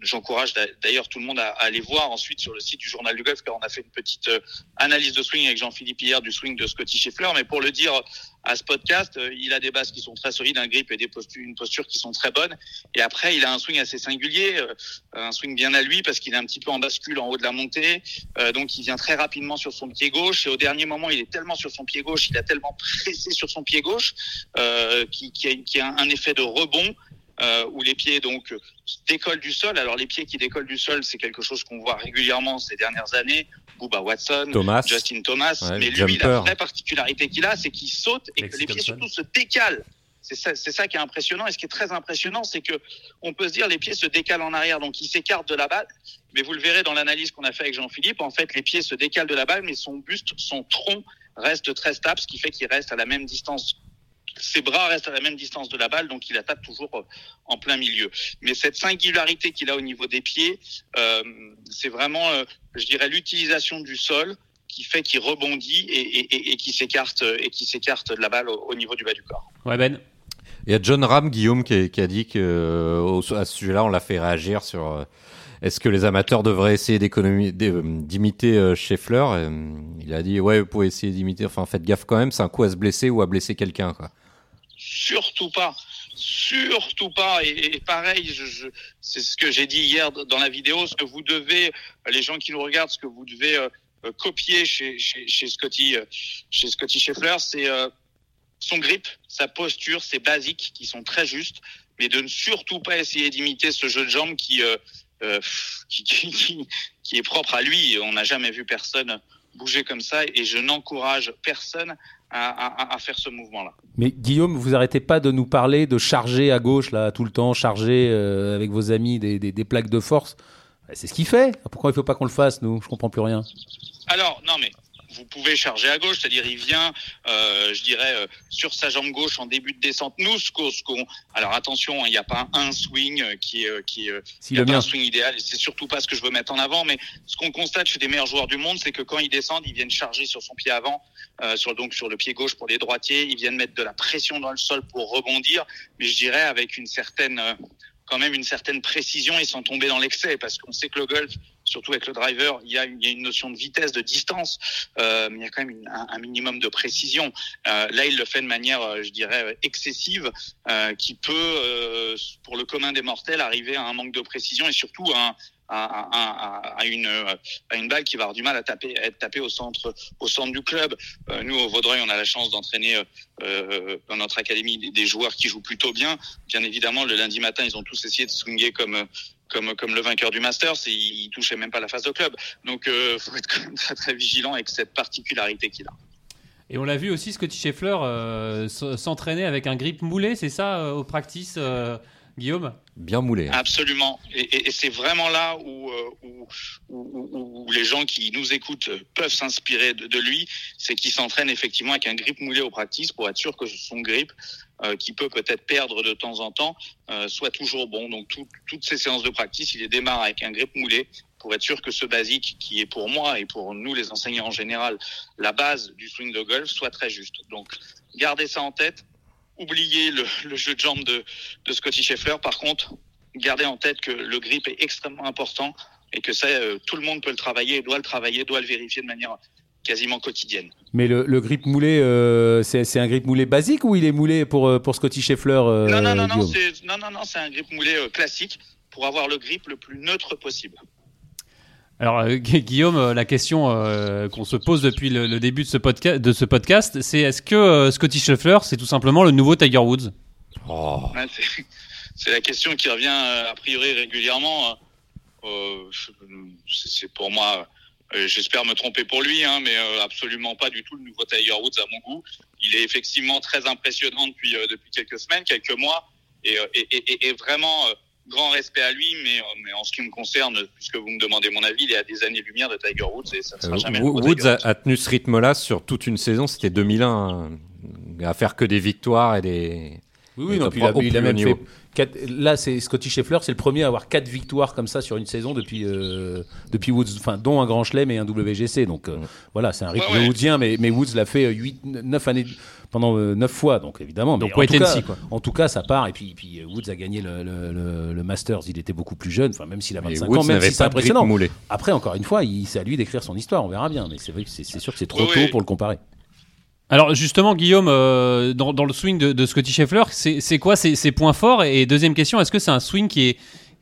J'encourage d'ailleurs tout le monde à, aller voir ensuite sur le site du Journal du Golf, car on a fait une petite euh, analyse de swing avec Jean-Philippe hier du swing de Scotty Scheffler. Mais pour le dire à ce podcast, euh, il a des bases qui sont très solides, un grip et des postures, une posture qui sont très bonnes. Et après, il a un swing assez singulier, euh, un swing bien à lui parce qu'il est un petit peu en bascule en haut de la montée. donc, il vient très rapidement sur son pied gauche. Et au dernier moment, il est tellement sur son pied gauche, il a tellement pressé sur son pied gauche qui, qui, a, qui a un effet de rebond euh, où les pieds donc décollent du sol. Alors les pieds qui décollent du sol, c'est quelque chose qu'on voit régulièrement ces dernières années. Booba Watson, Justin Thomas. mais lui, la vraie particularité qu'il a, c'est qu'il saute et que les pieds surtout se décalent. C'est ça, c'est ça qui est impressionnant. Et ce qui est très impressionnant, c'est que on peut se dire les pieds se décalent en arrière, donc il s'écarte de la balle. Mais vous le verrez dans l'analyse qu'on a fait avec Jean-Philippe. En fait, les pieds se décalent de la balle, mais son buste, son tronc reste très stable, ce qui fait qu'il reste à la même distance ses bras restent à la même distance de la balle, donc il attaque toujours euh, en plein milieu. Mais cette singularité qu'il a au niveau des pieds, euh, c'est vraiment, euh, je dirais, l'utilisation du sol qui fait qu'il rebondit et, et, et, qui s'écarte et qui s'écarte de la balle au, niveau du bas du corps. Ouais Ben. Il y a John Ram, Guillaume, qui a, qui a dit que à ce sujet-là, on l'a fait réagir sur est-ce que les amateurs devraient essayer d'imiter Scheffler Il a dit ouais, vous pouvez essayer d'imiter. Enfin, faites gaffe quand même, c'est un coup à se blesser ou à blesser quelqu'un. Quoi surtout pas. Surtout pas. Et, pareil, je, c'est ce que j'ai dit hier dans la vidéo, ce que vous devez, les gens qui nous regardent, ce que vous devez euh, euh, copier chez, chez, chez, Scotty, euh, chez Scotty Scheffler, c'est son grip, sa posture, ses basiques qui sont très justes, mais de ne surtout pas essayer d'imiter ce jeu de jambes qui, [LAUGHS] qui, qui, qui, est propre à lui. On n'a jamais vu personne bouger comme ça et je n'encourage personne à, faire ce mouvement-là. Mais Guillaume, vous arrêtez pas de nous parler de charger à gauche là tout le temps, charger euh, avec vos amis des, des, plaques de force? C'est ce qu'il fait. Pourquoi il faut pas qu'on le fasse nous? Je comprends plus rien. Alors non mais vous pouvez charger à gauche, c'est-à-dire il vient, euh, je dirais, euh, sur sa jambe gauche en début de descente. Nous, ce qu'on, alors attention, hein, il n'y a pas un swing qui est, euh, qui est, euh, Si il y a pas un swing idéal, c'est surtout pas ce que je veux mettre en avant, mais ce qu'on constate chez des meilleurs joueurs du monde, c'est que quand ils descendent, ils viennent charger sur son pied avant, euh, sur donc sur le pied gauche pour les droitiers, ils viennent mettre de la pression dans le sol pour rebondir, mais je dirais avec une certaine, euh, quand même une certaine précision et sans tomber dans l'excès, parce qu'on sait que le golf, surtout avec le driver, il y a une, il y a une notion de vitesse, de distance, euh, mais il y a quand même un, minimum de précision. Euh, là, il le fait de manière, euh, je dirais, excessive, euh, qui peut, euh, pour le commun des mortels, arriver à un manque de précision et surtout à, un- à, à- à- une, à une balle qui va avoir du mal à taper, à être tapée au centre, au centre du club. Euh, nous, au Vaudreuil, on a la chance d'entraîner euh, euh, dans notre académie des, des joueurs qui jouent plutôt bien. Bien évidemment, le lundi matin, ils ont tous essayé de swinguer comme comme comme le vainqueur du Masters et ils touchaient même pas la face de club. Donc, euh, faut être quand même très très vigilant avec cette particularité qu'il a. Et on l'a vu aussi, Scotty Scheffler euh, s'entraîner avec un grip moulé, c'est ça, euh, au practice, euh, Guillaume? Bien moulé. Absolument. Et, et- et c'est vraiment là où, euh, où, où- où- où les gens qui nous écoutent peuvent s'inspirer de, de lui. C'est qu'il s'entraîne effectivement avec un grip moulé au practice pour être sûr que son grip, euh, qui peut peut-être perdre de temps en temps, euh, soit toujours bon. Donc tout- toutes ces séances de practice, il les démarre avec un grip moulé pour être sûr que ce basique, qui est pour moi et pour nous les enseignants en général, la base du swing de golf, soit très juste. Donc gardez ça en tête. Oubliez le, le jeu de jambes de, de Scotty Scheffler. Par contre, gardez en tête que le grip est extrêmement important et que ça, euh, tout le monde peut le travailler, doit le travailler, doit le vérifier de manière quasiment quotidienne. Mais le, le grip moulé, euh, c'est c'est un grip moulé basique ou il est moulé pour, euh, pour Scotty Scheffler euh, non, non, non, non, c'est, non, non, non, c'est un grip moulé euh, classique pour avoir le grip le plus neutre possible. Alors, euh, Gu- Guillaume, la question euh, qu'on se pose depuis le, le début de ce, podca- de ce podcast, c'est est-ce que euh, Scotty Scheffler, c'est tout simplement le nouveau Tiger Woods? Oh. Ouais, c'est, c'est la question qui revient euh, a priori régulièrement. Euh, c'est, c'est pour moi, euh, j'espère me tromper pour lui, hein, mais euh, absolument pas du tout le nouveau Tiger Woods à mon goût. Il est effectivement très impressionnant depuis euh, depuis quelques semaines, quelques mois, et, euh, et, et- et- et vraiment euh, grand respect à lui. Mais, euh, mais en ce qui me concerne, puisque vous me demandez mon avis, il est à des années-lumière de Tiger Woods et ça ne sera Euh, jamais Woods Tiger a, a tenu ce rythme-là sur toute une saison. C'était 2001, hein, à faire que des victoires et des. Oui, oui, et non, puis il a, il a même fait. Quatre- là, c'est Scotty Scheffler, c'est le premier à avoir quatre victoires comme ça sur une saison depuis, euh, depuis Woods, enfin, dont un Grand Chelem et un WGC. Donc euh, voilà, c'est un rythme Ouais, ouais. woodsien, mais, mais Woods l'a fait 8, 9 années pendant euh, 9 fois, donc évidemment. Donc en, tout and cas, quoi. en tout cas, ça part. Et puis, puis euh, Woods a gagné le, le, le- le Masters, il était beaucoup plus jeune, enfin, même s'il a Mais 25 Woods ans, même si c'est impressionnant. Après, encore une fois, il- c'est à lui d'écrire son histoire, on verra bien. Mais c'est vrai que c'est c'est sûr que c'est trop tôt pour le comparer. Alors justement, Guillaume, euh, dans, dans le swing de, de Scotty Scheffler, c'est quoi ses, ses points forts? Et deuxième question, est-ce que c'est un swing qui est,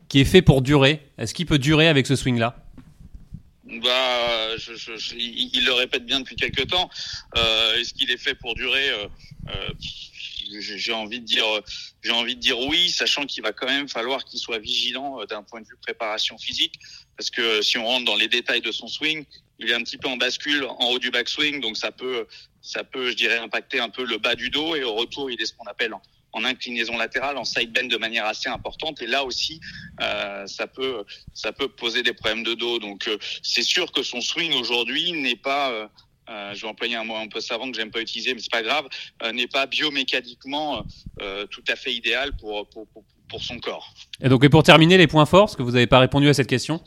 qui est fait pour durer? Est-ce qu'il peut durer avec ce swing-là? Bah, je, je- je- il, le répète bien depuis quelques temps. Euh, Est-ce qu'il est fait pour durer euh, euh, J'ai envie de dire, euh, j'ai envie de dire oui, sachant qu'il va quand même falloir qu'il soit vigilant d'un point de vue préparation physique, parce que si on rentre dans les détails de son swing, il est un petit peu en bascule en haut du backswing, donc ça peut, ça peut, je dirais, impacter un peu le bas du dos, et au retour, il est ce qu'on appelle en, inclinaison latérale, en side bend de manière assez importante, et là aussi, euh, ça peut, ça peut poser des problèmes de dos. Donc, euh, c'est sûr que son swing aujourd'hui n'est pas, euh, euh, je vais employer un mot un peu savant que j'aime pas utiliser, mais c'est pas grave, euh, n'est pas biomécaniquement euh, tout à fait idéal pour, pour, pour, pour son corps. Et donc, et pour terminer, les points forts, parce que vous n'avez pas répondu à cette question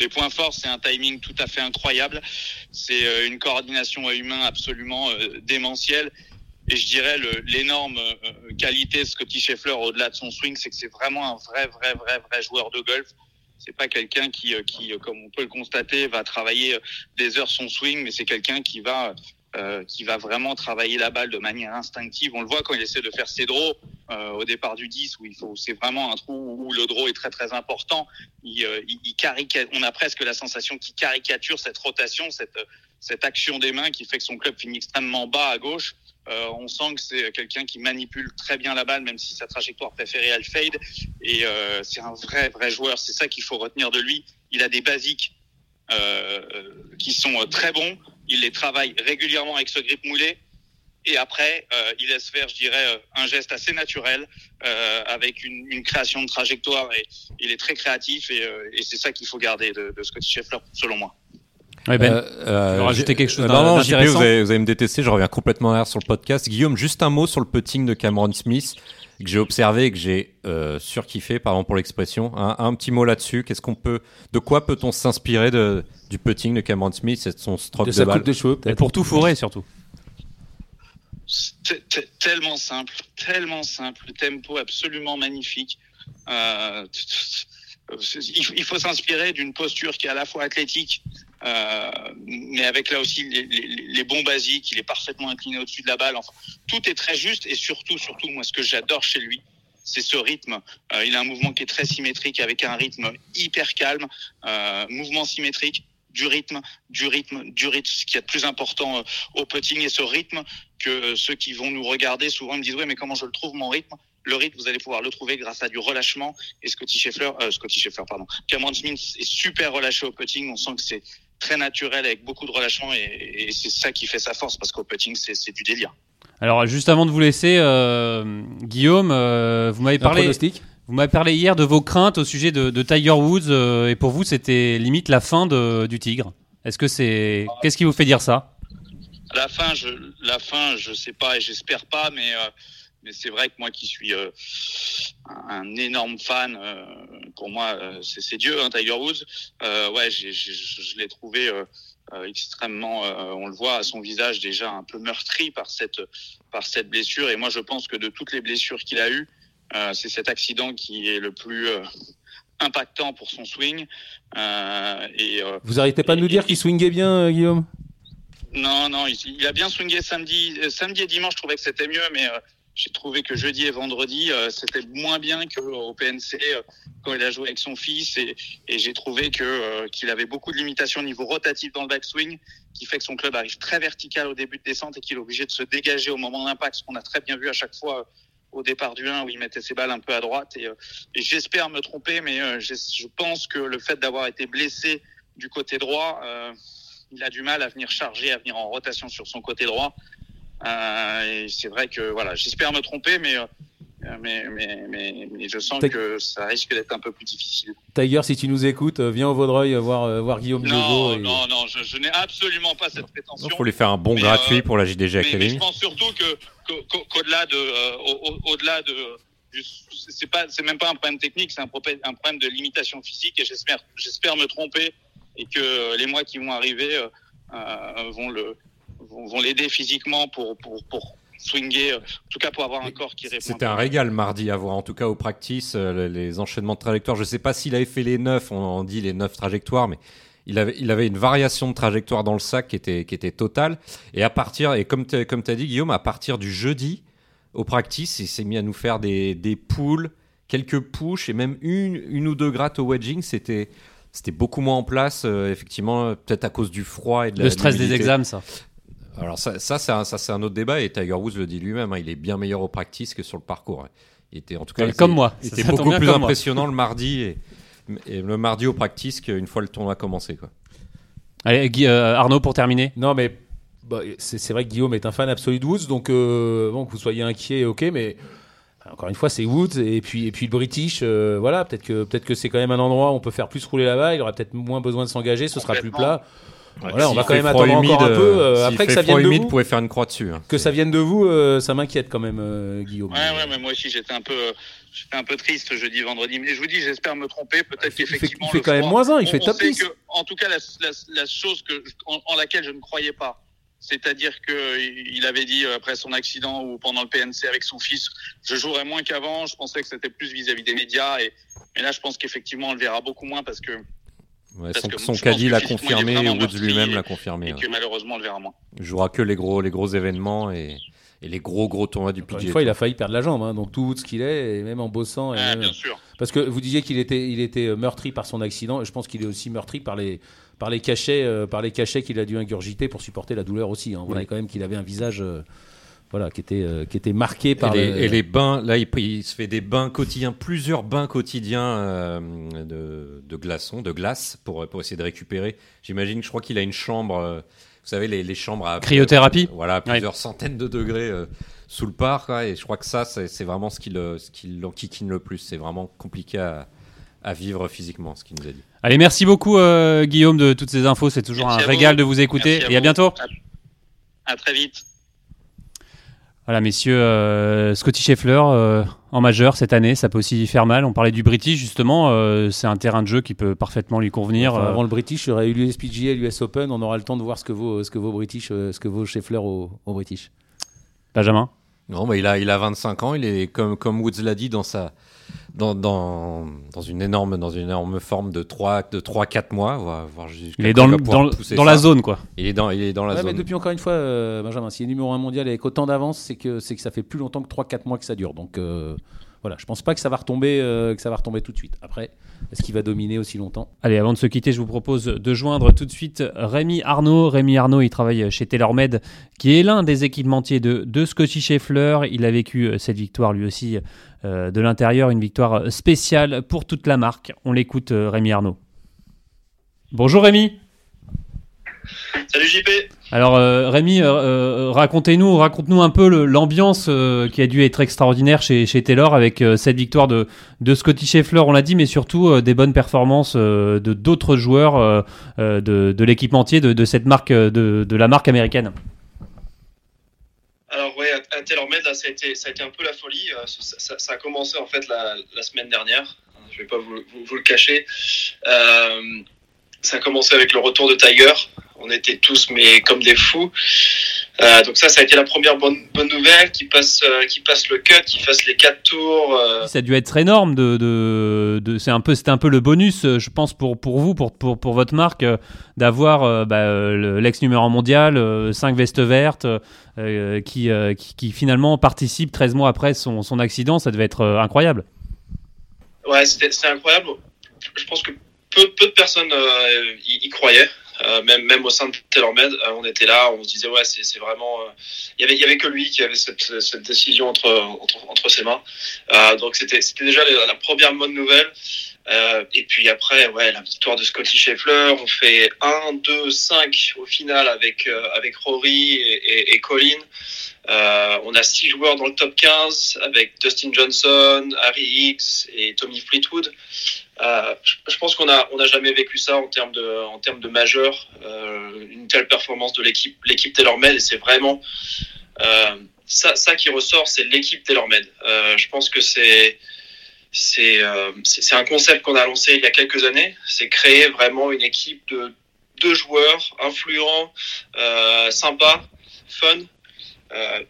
Les points forts, c'est un timing tout à fait incroyable. C'est euh, une coordination humain absolument euh, démentielle. Et je dirais l'énorme euh, qualité de Scotty Scheffler au-delà de son swing, c'est que c'est vraiment un vrai, vrai, vrai, vrai joueur de golf. C'est pas quelqu'un qui, qui, comme on peut le constater, va travailler des heures son swing, mais c'est quelqu'un qui va, euh, qui va vraiment travailler la balle de manière instinctive. On le voit quand il essaie de faire ses draws euh, au départ du 10, où il faut, c'est vraiment un trou où le draw est très très important. Il, euh, il, il on a presque la sensation qu'il caricature cette rotation, cette, cette action des mains qui fait que son club finit extrêmement bas à gauche. Euh, on sent que c'est quelqu'un qui manipule très bien la balle, même si sa trajectoire préférée elle fade. Et euh, c'est un vrai vrai joueur. C'est ça qu'il faut retenir de lui. Il a des basiques euh, qui sont euh, très bons. Il les travaille régulièrement avec ce grip moulé. Et après, euh, il laisse faire, je dirais, euh, un geste assez naturel euh, avec une, une création de trajectoire. Et il est très créatif et, euh, et c'est ça qu'il faut garder de, de Scotty Scheffler, selon moi. Ouais, Ben, Euh, tu rajouter quelque chose Non, non, JP, vous allez, vous allez me détester, je reviens complètement en arrière sur le podcast. Guillaume, juste un mot sur le putting de Cameron Smith que j'ai observé et que j'ai euh, surkiffé, pardon pour l'expression. Un, un petit mot là-dessus. Qu'est-ce qu'on peut, de quoi peut-on s'inspirer de, du putting de Cameron Smith et de son stroke De de, sa balle coupe de cheveux, Et pour tout fourrer surtout. Tellement simple, tellement simple, le tempo absolument magnifique. Euh, [LAUGHS] il faut s'inspirer d'une posture qui est à la fois athlétique, euh, mais avec là aussi les, les- les bons basiques. Il est parfaitement incliné au-dessus de la balle. Enfin, tout est très juste et surtout, surtout, moi, ce que j'adore chez lui, c'est ce rythme. Euh, il a un mouvement qui est très symétrique avec un rythme hyper calme, euh, mouvement symétrique, du rythme, du rythme, du rythme, ce qui est de plus important euh, au putting et ce rythme que ceux qui vont nous regarder souvent me disent ouais mais comment je le trouve mon rythme? Le rythme vous allez pouvoir le trouver grâce à du relâchement et Scotty Scheffler euh, Scotty Scheffler pardon Cameron Smith est super relâché au putting on sent que c'est très naturel avec beaucoup de relâchement et, et c'est ça qui fait sa force parce qu'au putting c'est c'est du délire Alors juste avant de vous laisser, euh, Guillaume, euh, vous m'avez parlé, vous m'avez parlé hier de vos craintes au sujet de, de Tiger Woods euh, et pour vous c'était limite la fin de- du Tigre. Est-ce que c'est, qu'est-ce qui vous fait dire ça? La fin, je, la fin, je sais pas et j'espère pas, mais euh, mais c'est vrai que moi qui suis euh, un, énorme fan, euh, pour moi euh, c'est Dieu, hein, Tiger Woods. Euh, ouais, j'ai- j'ai- je, je l'ai trouvé euh, euh, extrêmement, euh, on le voit à son visage déjà un peu meurtri par cette par cette blessure. Et moi je pense que de toutes les blessures qu'il a eues, euh, c'est cet accident qui est le plus euh, impactant pour son swing. Euh, et euh, Vous arrêtez pas de nous dire qu'il swingait bien, Guillaume? Non, non, il, il a bien swingé samedi, samedi et dimanche. Je trouvais que c'était mieux, mais euh, j'ai trouvé que jeudi et vendredi euh, c'était moins bien qu'au PNC euh, quand il a joué avec son fils. Et, et j'ai trouvé que euh, qu'il avait beaucoup de limitations au niveau rotatif dans le backswing, qui fait que son club arrive très vertical au début de descente et qu'il est obligé de se dégager au moment d'impact, ce qu'on a très bien vu à chaque fois. euh, au départ du 1 où il mettait ses balles un peu à droite et, euh, et j'espère me tromper mais euh, je pense que le fait d'avoir été blessé du côté droit euh, il a du mal à venir charger, à venir en rotation sur son côté droit. Euh, et c'est vrai que voilà, j'espère me tromper, mais euh, mais, mais, mais, mais je sens que ça risque d'être un peu plus difficile. Tiger, si tu nous écoutes, euh, viens au Vaudreuil voir, voir Guillaume Non, et- non, non, je, je n'ai absolument pas cette prétention. Il faut lui faire un bon Mais, gratuit euh, pour la JDG mais, mais Academy. je pense surtout qu'au-delà de, euh, au- au- au-delà de, c'est pas, c'est même pas un problème technique, c'est un problème, un problème de limitation physique. Et j'espère, j'espère me tromper et que les mois qui vont arriver euh, vont le, vont, vont l'aider physiquement pour, pour, pour swinger, euh, en tout cas pour avoir un corps qui répond. C'était un régal mardi à voir, en tout cas au practice, euh, les enchaînements de trajectoires. Je sais pas s'il avait fait les neuf, on en dit les neuf trajectoires, mais il avait, il avait une variation de trajectoire dans le sac qui était, qui était totale. Et à partir, et comme tu as dit Guillaume, à partir du jeudi, au practice, il s'est mis à nous faire des, des pulls, quelques push et même une, une ou deux grattes au wedging. C'était, c'était beaucoup moins en place, euh, effectivement, peut-être à cause du froid et de la Le stress des examens, ça. Alors ça, ça c'est un, ça, c'est un autre débat et Tiger Woods le dit lui-même, hein, il est bien meilleur au practice que sur le parcours. hein. Il était en tout cas comme moi. il était beaucoup plus moi. impressionnant le mardi et, et le mardi au practice qu'une fois le tournoi commencé quoi. Allez, Guy- euh, Arnaud pour terminer. Non, mais bah, c'est c'est vrai que Guillaume est un fan absolu de Woods, donc euh, bon, que vous soyez inquiet, ok, mais encore une fois, c'est Woods et puis et puis le British, euh, voilà, peut-être que peut-être que c'est quand même un endroit où on peut faire plus rouler là-bas. Il aura peut-être moins besoin de s'engager, ce sera plus plat. Voilà, on va quand même attendre humide, encore un peu. euh, euh, après que fait ça vienne de humide, vous, vous pouvez faire une croix dessus. hein. que ça vienne de vous, euh, ça m'inquiète quand même, euh, Guillaume. Ouais, ouais, mais moi aussi j'étais un peu, j'étais un peu triste jeudi, vendredi. Mais je vous dis, j'espère me tromper. Peut-être qu'effectivement, il fait quand même moins un, il on- fait on top sait 10. que, en tout cas, la, la, la chose que, en, en laquelle je ne croyais pas, c'est-à-dire que il avait dit euh, après son accident ou pendant le PNC avec son fils, je jouerais moins qu'avant. Je pensais que c'était plus vis-à-vis des médias. Et, mais là, je pense qu'effectivement, on le verra beaucoup moins parce que, Ouais, son que caddie l'a confirmé, Woods lui-même l'a confirmé. et ouais. que malheureusement, on le verra moins. Il jouera que les gros, les gros événements et, et les gros gros tournois du PGA. une fois, il a failli perdre la jambe, hein, donc tout ce qu'il est, et même en bossant. et Ah, même- bien sûr. Parce que vous disiez qu'il était, il était euh, meurtri par son accident, et je pense qu'il est aussi meurtri par les, par les cachets, euh, par les cachets qu'il a dû ingurgiter pour supporter la douleur aussi. hein. On voyait quand même qu'il avait un visage, euh, voilà, qui était, euh, qui était marqué par et, les, le- et les bains, là, il, il se fait des bains quotidiens, plusieurs bains quotidiens euh, de, de glaçons, de glace, pour, pour essayer de récupérer. J'imagine, je crois qu'il a une chambre, euh, vous savez, les, les chambres à Cryothérapie Voilà, à plusieurs centaines de degrés euh, sous le parc. quoi, et je crois que ça, c'est c'est vraiment ce qui le- ce qui l'enquiquine le plus. C'est vraiment compliqué à, à vivre physiquement, ce qu'il nous a dit. Allez, merci beaucoup euh, Guillaume de toutes ces infos. C'est toujours Merci un régal de vous écouter. Merci Et à vous. bientôt. À très vite. Voilà, messieurs, euh, Scotty Scheffler euh, en majeur cette année, ça peut aussi faire mal. On parlait du British justement. euh, c'est un terrain de jeu qui peut parfaitement lui convenir. Enfin, avant le British, il y aurait eu l'USPGA, l'US Open. On aura le temps de voir ce que vaut, ce que vaut British, ce que vaut Scheffler au, au British. Benjamin? Non, mais il a, il a 25 ans, il est comme, comme Woods l'a dit dans sa, dans, dans, dans une énorme, dans une énorme forme de 3, de 3, 4 mois, voire, voire Il est dans, le- dans, dans la zone, quoi. Il est dans, il est dans la Ouais, mais zone. depuis encore une fois, euh, Benjamin, s'il est numéro 1 mondial avec autant d'avance, c'est que, c'est que ça fait plus longtemps que 3-4 mois que ça dure. Donc euh, voilà, je pense pas que ça va retomber, euh, que ça va retomber tout de suite. Après, est-ce qu'il va dominer aussi longtemps? Allez, avant de se quitter, je vous propose de joindre tout de suite Rémi Arnaud. Rémi Arnaud, il travaille chez TaylorMade, qui est l'un des équipementiers de, de Scotty Scheffler. Il a vécu euh, cette victoire lui aussi euh, de l'intérieur, une victoire spéciale pour toute la marque. On l'écoute, Rémi Arnaud. Bonjour Rémi. Salut JP. Alors euh, Rémi, euh, euh, racontez-nous, raconte-nous un peu l'ambiance euh, qui a dû être extraordinaire chez, chez Taylor avec cette victoire de, de Scotty Scheffler, on l'a dit, mais surtout des bonnes performances de d'autres joueurs de, de l'équipementier de, de cette marque, de, de la marque américaine. Alors ouais, à, à TaylorMade, là, ça a, été, ça a été un peu la folie. Ça, ça- ça a commencé en fait la, la semaine dernière. Je vais pas vous, vous- vous le cacher. Euh, ça a commencé avec le retour de Tiger. On était tous mais comme des fous. Euh, donc ça, ça a été la première bonne, bonne nouvelle. Qui passe, euh, qui passe le cut, qui fasse les quatre tours. euh, Ça a dû être énorme. De, de, de- c'est un peu, c'était un peu le bonus, je pense, pour, pour vous, pour, pour, pour votre marque, d'avoir bah, le- l'ex numéro 1 mondial, 5 vestes vertes, qui, qui, qui finalement participe 13 mois après son, son accident. Ça devait être incroyable. Ouais, c'était incroyable. Je pense que peu, peu de personnes euh, y, y croyaient. Euh, même, même au sein de TaylorMade, euh, on était là, on se disait ouais, c'est vraiment. euh, Il y avait, y avait que lui qui avait cette, cette décision entre, entre, entre ses mains. Euh, donc c'était c'était déjà la, première bonne nouvelle. Euh, et puis après, ouais, la victoire de Scotty Scheffler, on fait 1, 2, 5 au final avec, euh, avec Rory et, et, et Colin. Euh, on a six joueurs dans le top 15 avec Dustin Johnson, Harry Higgs et Tommy Fleetwood. Euh, je, pense qu'on a on n'a jamais vécu ça en termes de en termes de majeur, euh, une telle performance de l'équipe l'équipe et c'est vraiment euh, ça qui ressort, c'est l'équipe TaylorMade. Je pense que c'est c'est c'est un concept qu'on a lancé il y a quelques années. C'est créer vraiment une équipe de deux joueurs influents, sympas, fun,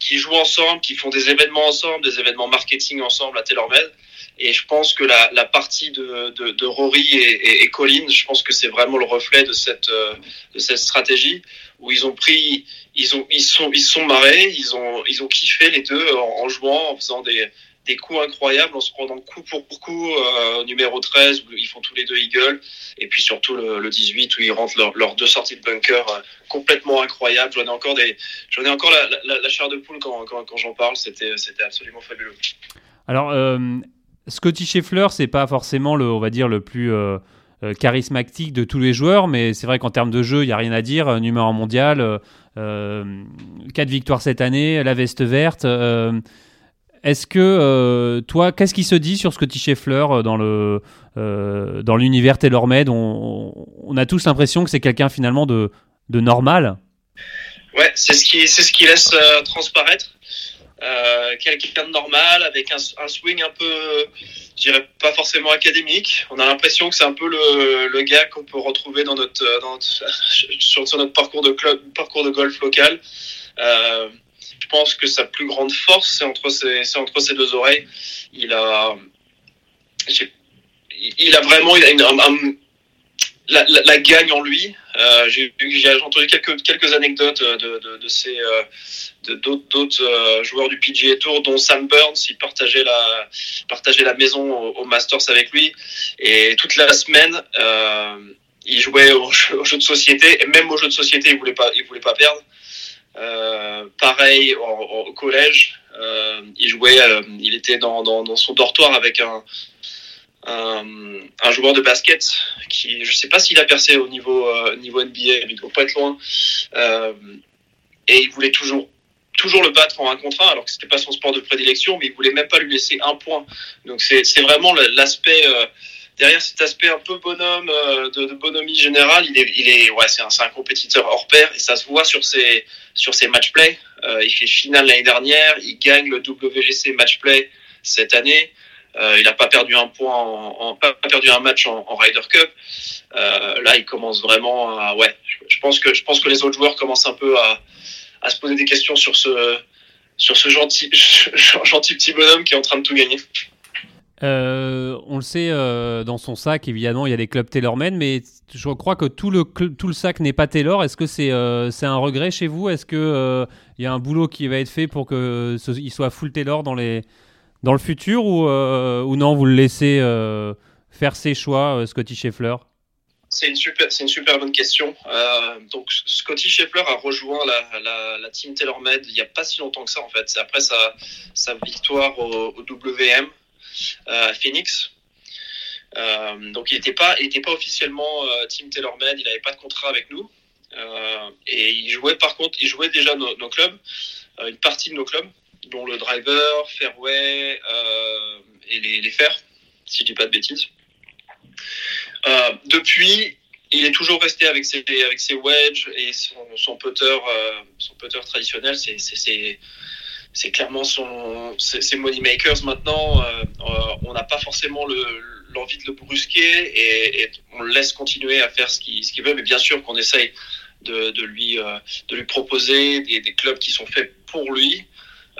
qui jouent ensemble, qui font des événements ensemble, des événements marketing ensemble à TaylorMade. Et je pense que la, la partie de, de, de Rory et, et, Colin, je pense que c'est vraiment le reflet de cette, euh, de cette stratégie où ils ont pris, ils ont, ils sont, ils sont marrés, ils ont, ils ont kiffé les deux en, jouant, en faisant des, des coups incroyables, en se prenant coup pour coup euh, numéro 13 où ils font tous les deux eagle, et puis surtout le, le 18 où ils rentrent leurs leurs deux sorties de bunker euh, complètement incroyables. J'en ai encore des, j'en ai encore la, la, la chair de poule quand, quand, quand j'en parle. C'était, c'était absolument fabuleux. Alors, euh, Scotty Scheffler, c'est pas forcément le, on va dire, le plus euh, euh, charismatique de tous les joueurs, mais c'est vrai qu'en termes de jeu, il y a rien à dire. Euh, Numéro mondial, euh, euh, quatre victoires cette année, la veste verte. est-ce que toi, qu'est-ce qui se dit sur Scotty Scheffler dans dans l'univers TaylorMade? On, on a tous l'impression que c'est quelqu'un finalement de, de normal. Ouais, c'est ce qui, c'est ce qui laisse transparaître. Euh, quelqu'un de normal avec un, swing un peu, je dirais pas forcément académique. On a l'impression que c'est un peu le, le gars qu'on peut retrouver dans notre, euh, dans notre [LAUGHS] sur, notre parcours de club, parcours de golf local. Euh, je pense que sa plus grande force, c'est entre ses, c'est entre ses deux oreilles. Il a, il a vraiment, il a une, un, un, la, gagne en lui. Euh, j'ai, entendu quelques, anecdotes de, ces de, d'autres, euh, joueurs du PGA Tour, dont Sam Burns. Il partageait la, partageait la maison au, Masters avec lui. Et toute la semaine, euh, il jouait au jeu, au jeu, de société. Et même au jeu de société, il voulait pas, il voulait pas perdre. Euh, pareil au, collège, euh, il jouait, il était dans, dans son dortoir avec un, un, un, joueur de basket qui, je sais pas s'il a percé au niveau, euh, niveau NBA, mais il doit pas être loin. Euh, et il voulait toujours, toujours le battre en un contre un, alors que c'était pas son sport de prédilection, mais il voulait même pas lui laisser un point. Donc c'est, vraiment l'aspect, euh, derrière cet aspect un peu bonhomme, euh, de, de bonhomie générale, il est, il est, ouais, c'est un, un compétiteur hors pair et ça se voit sur ses, sur ses match play. Euh, il fait finale l'année dernière, il gagne le WGC match play cette année. Euh, il n'a pas perdu un point, pas perdu un match en, en Ryder Cup. Euh, là, il commence vraiment à, ouais, je, pense que, je pense que les autres joueurs commencent un peu à, se poser des questions sur ce, sur ce gentil, [LAUGHS] gentil petit bonhomme qui est en train de tout gagner. Euh, on le sait, dans son sac, évidemment, il y a des clubs TaylorMade, mais je crois que tout le, tout le sac n'est pas Taylor. Est-ce que c'est c'est un regret chez vous? Est-ce qu'il il y a un boulot qui va être fait pour que ce- il soit full Taylor dans, les, dans le futur ou, euh, ou non, vous le laissez euh, faire ses choix, euh, Scotty Scheffler? C'est une super, c'est une super bonne question. Donc Scotty Scheffler a rejoint la, la, team TaylorMade il n'y a pas si longtemps que ça en fait. C'est après sa, sa victoire au, WM à Phoenix. Donc il n'était pas, était pas officiellement team TaylorMade. Il n'avait pas de contrat avec nous. Et il jouait par contre, il jouait déjà nos, nos clubs, une partie de nos clubs, dont le driver, fairway euh, et les, les fers, si je dis pas de bêtises. Euh, depuis, il est toujours resté avec ses, avec ses wedges et son, son putter, euh, son putter traditionnel. C'est, clairement son, c'est money makers maintenant. On n'a pas forcément le, l'envie de le brusquer et, on le laisse continuer à faire ce qu'il, qu'il veut. Mais bien sûr qu'on essaye de, de lui, de lui proposer des clubs qui sont faits pour lui.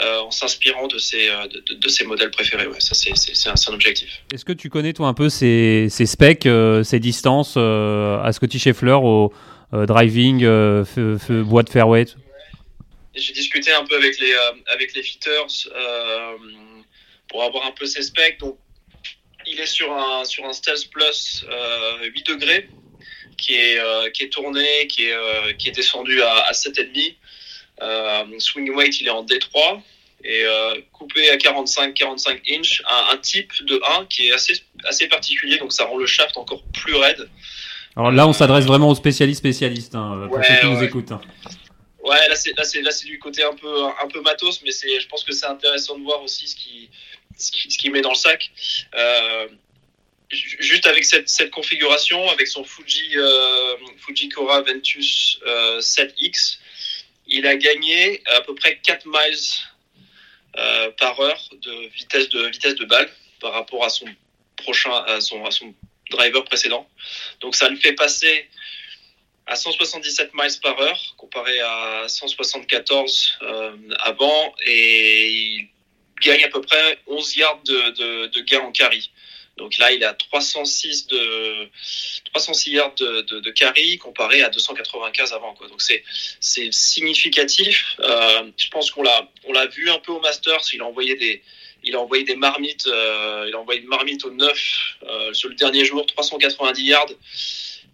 Euh, en s'inspirant de ses, euh, de, de- de ses modèles préférés. Ouais, ça, c'est, c'est, c'est un, c'est un objectif. Est-ce que tu connais, toi, un peu ses, ses specs, euh, ses distances euh, à Scotty Scheffler au euh, driving, feu- bois de fairway? J'ai discuté un peu avec les, avec les fitters pour avoir un peu ses specs. Donc, il est sur un, sur un Stealth Plus euh, 8 degrés qui est, qui est tourné, qui est, qui est descendu à, à 7,5. Euh, swing weight, il est en D3 et euh, coupé à 45-45 inch, un, un type de 1 qui est assez, assez particulier, donc ça rend le shaft encore plus raide. Alors là, on s'adresse vraiment aux spécialistes spécialistes, hein, pour Ouais, ceux qui nous écoutent. hein. Ouais, là c'est là c'est là c'est du côté un peu un peu matos, mais c'est je pense que c'est intéressant de voir aussi ce qui ce qui, ce qui met dans le sac. Euh, ju- juste avec cette, cette configuration, avec son Fuji euh, Fuji Cora Ventus euh, 7X, il a gagné à peu près 4 miles euh, par heure de vitesse de vitesse de balle par rapport à son prochain à son à son driver précédent. Donc ça le fait passer à 177 miles par heure comparé à 174 euh, avant et il gagne à peu près 11 yards de, de, de gain en carry. Donc là, il à 306 de 306 yards de, de, carry comparé à 295 avant. Quoi. Donc c'est c'est significatif. Euh, je pense qu'on l'a on l'a vu un peu au Masters. Il a envoyé des il a envoyé des marmites. euh, il a envoyé une marmite au 9 euh, sur le dernier jour, 390 yards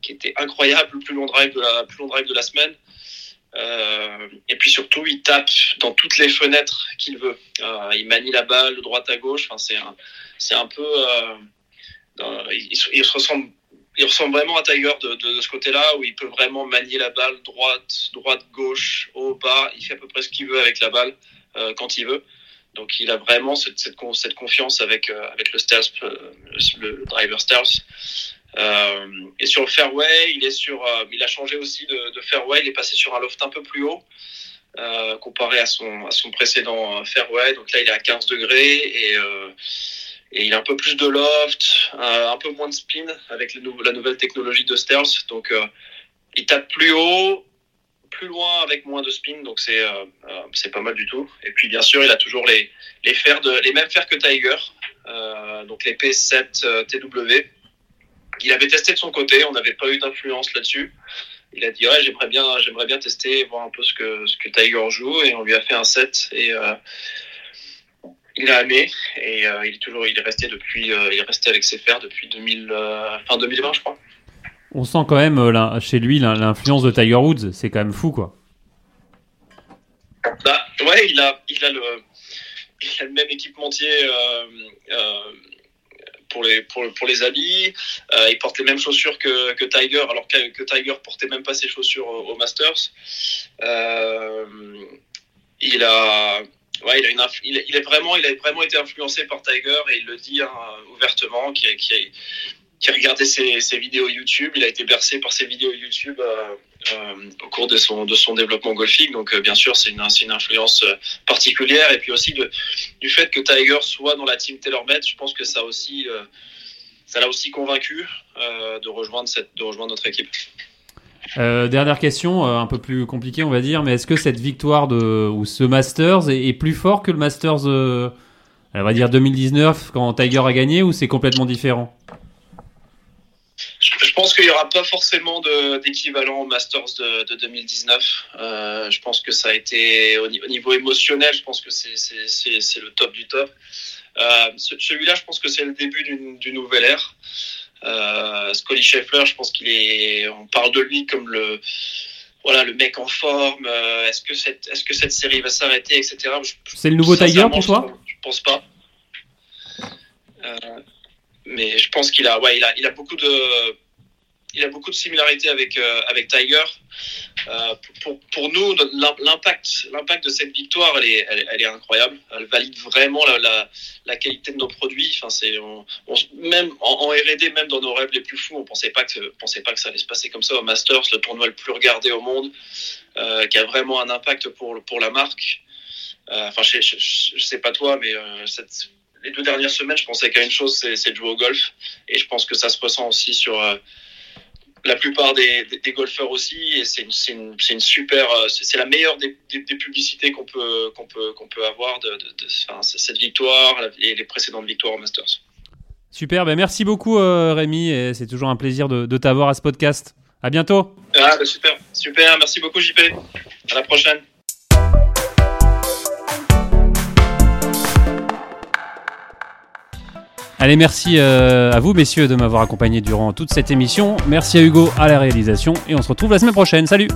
qui était incroyable, le plus long drive de la, plus long drive de la semaine. Et puis surtout, il tape dans toutes les fenêtres qu'il veut. Il manie la balle de droite à gauche. Enfin, c'est un, c'est un peu. Il, il se ressemble, vraiment à Tiger de, ce côté-là, où il peut vraiment manier la balle droite, droite, gauche, haut, bas. Il fait à peu près ce qu'il veut avec la balle euh, quand il veut. Donc, il a vraiment cette, cette, con- cette confiance avec, euh, avec le stealth, euh, le, driver stealth. Euh, et sur le fairway, il est sur, euh, il a changé aussi de, fairway. Il est passé sur un loft un peu plus haut euh, comparé à son à son précédent euh, fairway. Donc là, il est à 15 degrés et euh, et il a un peu plus de loft, euh, un peu moins de spin avec la nouvelle technologie de stealth. Donc euh, il tape plus haut, plus loin avec moins de spin. Donc c'est euh, c'est pas mal du tout. Et puis bien sûr, il a toujours les les mêmes fers que Tiger. Donc les P7 euh, TW. Il avait testé de son côté, on n'avait pas eu d'influence là-dessus. Il a dit ouais, j'aimerais bien, j'aimerais bien tester, voir un peu ce que ce que Tiger joue, et on lui a fait un set et il a aimé et euh, il est toujours, il est resté depuis, euh, il est resté avec ses fers depuis 2000, euh, fin 2020, je crois. On sent quand même l'in- chez lui l'in- l'influence de Tiger Woods. C'est quand même fou, quoi. Bah, ouais, il a, il a le, il a le même équipementier pour les, pour, pour les habits. Euh, il porte les mêmes chaussures que, que Tiger, alors que, que Tiger portait même pas ses chaussures au, au Masters. Euh, il a, ouais, il a est vraiment, il a vraiment été influencé par Tiger et il le dit hein, ouvertement, qui, qui regardait ses, vidéos YouTube. Il a été bercé par ses vidéos YouTube euh, euh, au cours de son, développement golfique. Donc, euh, bien sûr, c'est une, influence particulière. Et puis aussi du fait que Tiger soit dans la team TaylorMade, je pense que ça aussi, ça l'a aussi convaincu de rejoindre notre équipe. Euh, dernière question, euh, un peu plus compliquée, on va dire, mais est-ce que cette victoire de ou ce Masters est, plus fort que le Masters, euh, on va dire 2019 quand Tiger a gagné, ou c'est complètement différent? Je, pense qu'il n'y aura pas forcément d'équivalent au Masters de, de 2019. Euh, je pense que ça a été au, au niveau émotionnel, je pense que c'est le top du top. Celui-là, je pense que c'est le début d'une nouvelle ère. Euh, Scully Scheffler, je pense qu'il est. On parle de lui comme le voilà le mec en forme. Euh, est-ce que cette est-ce que cette série va s'arrêter, etc. C'est le nouveau Tiger pour toi? je, je pense pas. Euh, mais je pense qu'il a ouais il a il a beaucoup de il a beaucoup de similarités avec euh, avec Tiger. Euh, pour, pour nous, l'impact l'impact de cette victoire, elle est, elle, est incroyable. Elle valide vraiment la, la, qualité de nos produits. Enfin, c'est même en, R&D, même dans nos rêves les plus fous, on pensait pas que pensait pas que ça allait se passer comme ça au Masters, le tournoi le plus regardé au monde, euh, qui a vraiment un impact pour pour la marque. Enfin, je, je, sais pas toi, mais les deux dernières semaines, je pensais qu'à une chose, c'est de jouer au golf, et je pense que ça se ressent aussi sur la plupart des, des, des, golfeurs aussi, et c'est une, une, une, super, c'est la meilleure des, publicités qu'on peut, qu'on peut, qu'on peut avoir de, de, de enfin, cette victoire et les précédentes victoires au Masters. Super, ben merci beaucoup euh, Rémi, et c'est toujours un plaisir de, de t'avoir à ce podcast. À bientôt. Ah, bah super, super, merci beaucoup JP. À la prochaine. Allez, merci euh, à vous, messieurs, de m'avoir accompagné durant toute cette émission. Merci à Hugo à la réalisation. Et on se retrouve la semaine prochaine. Salut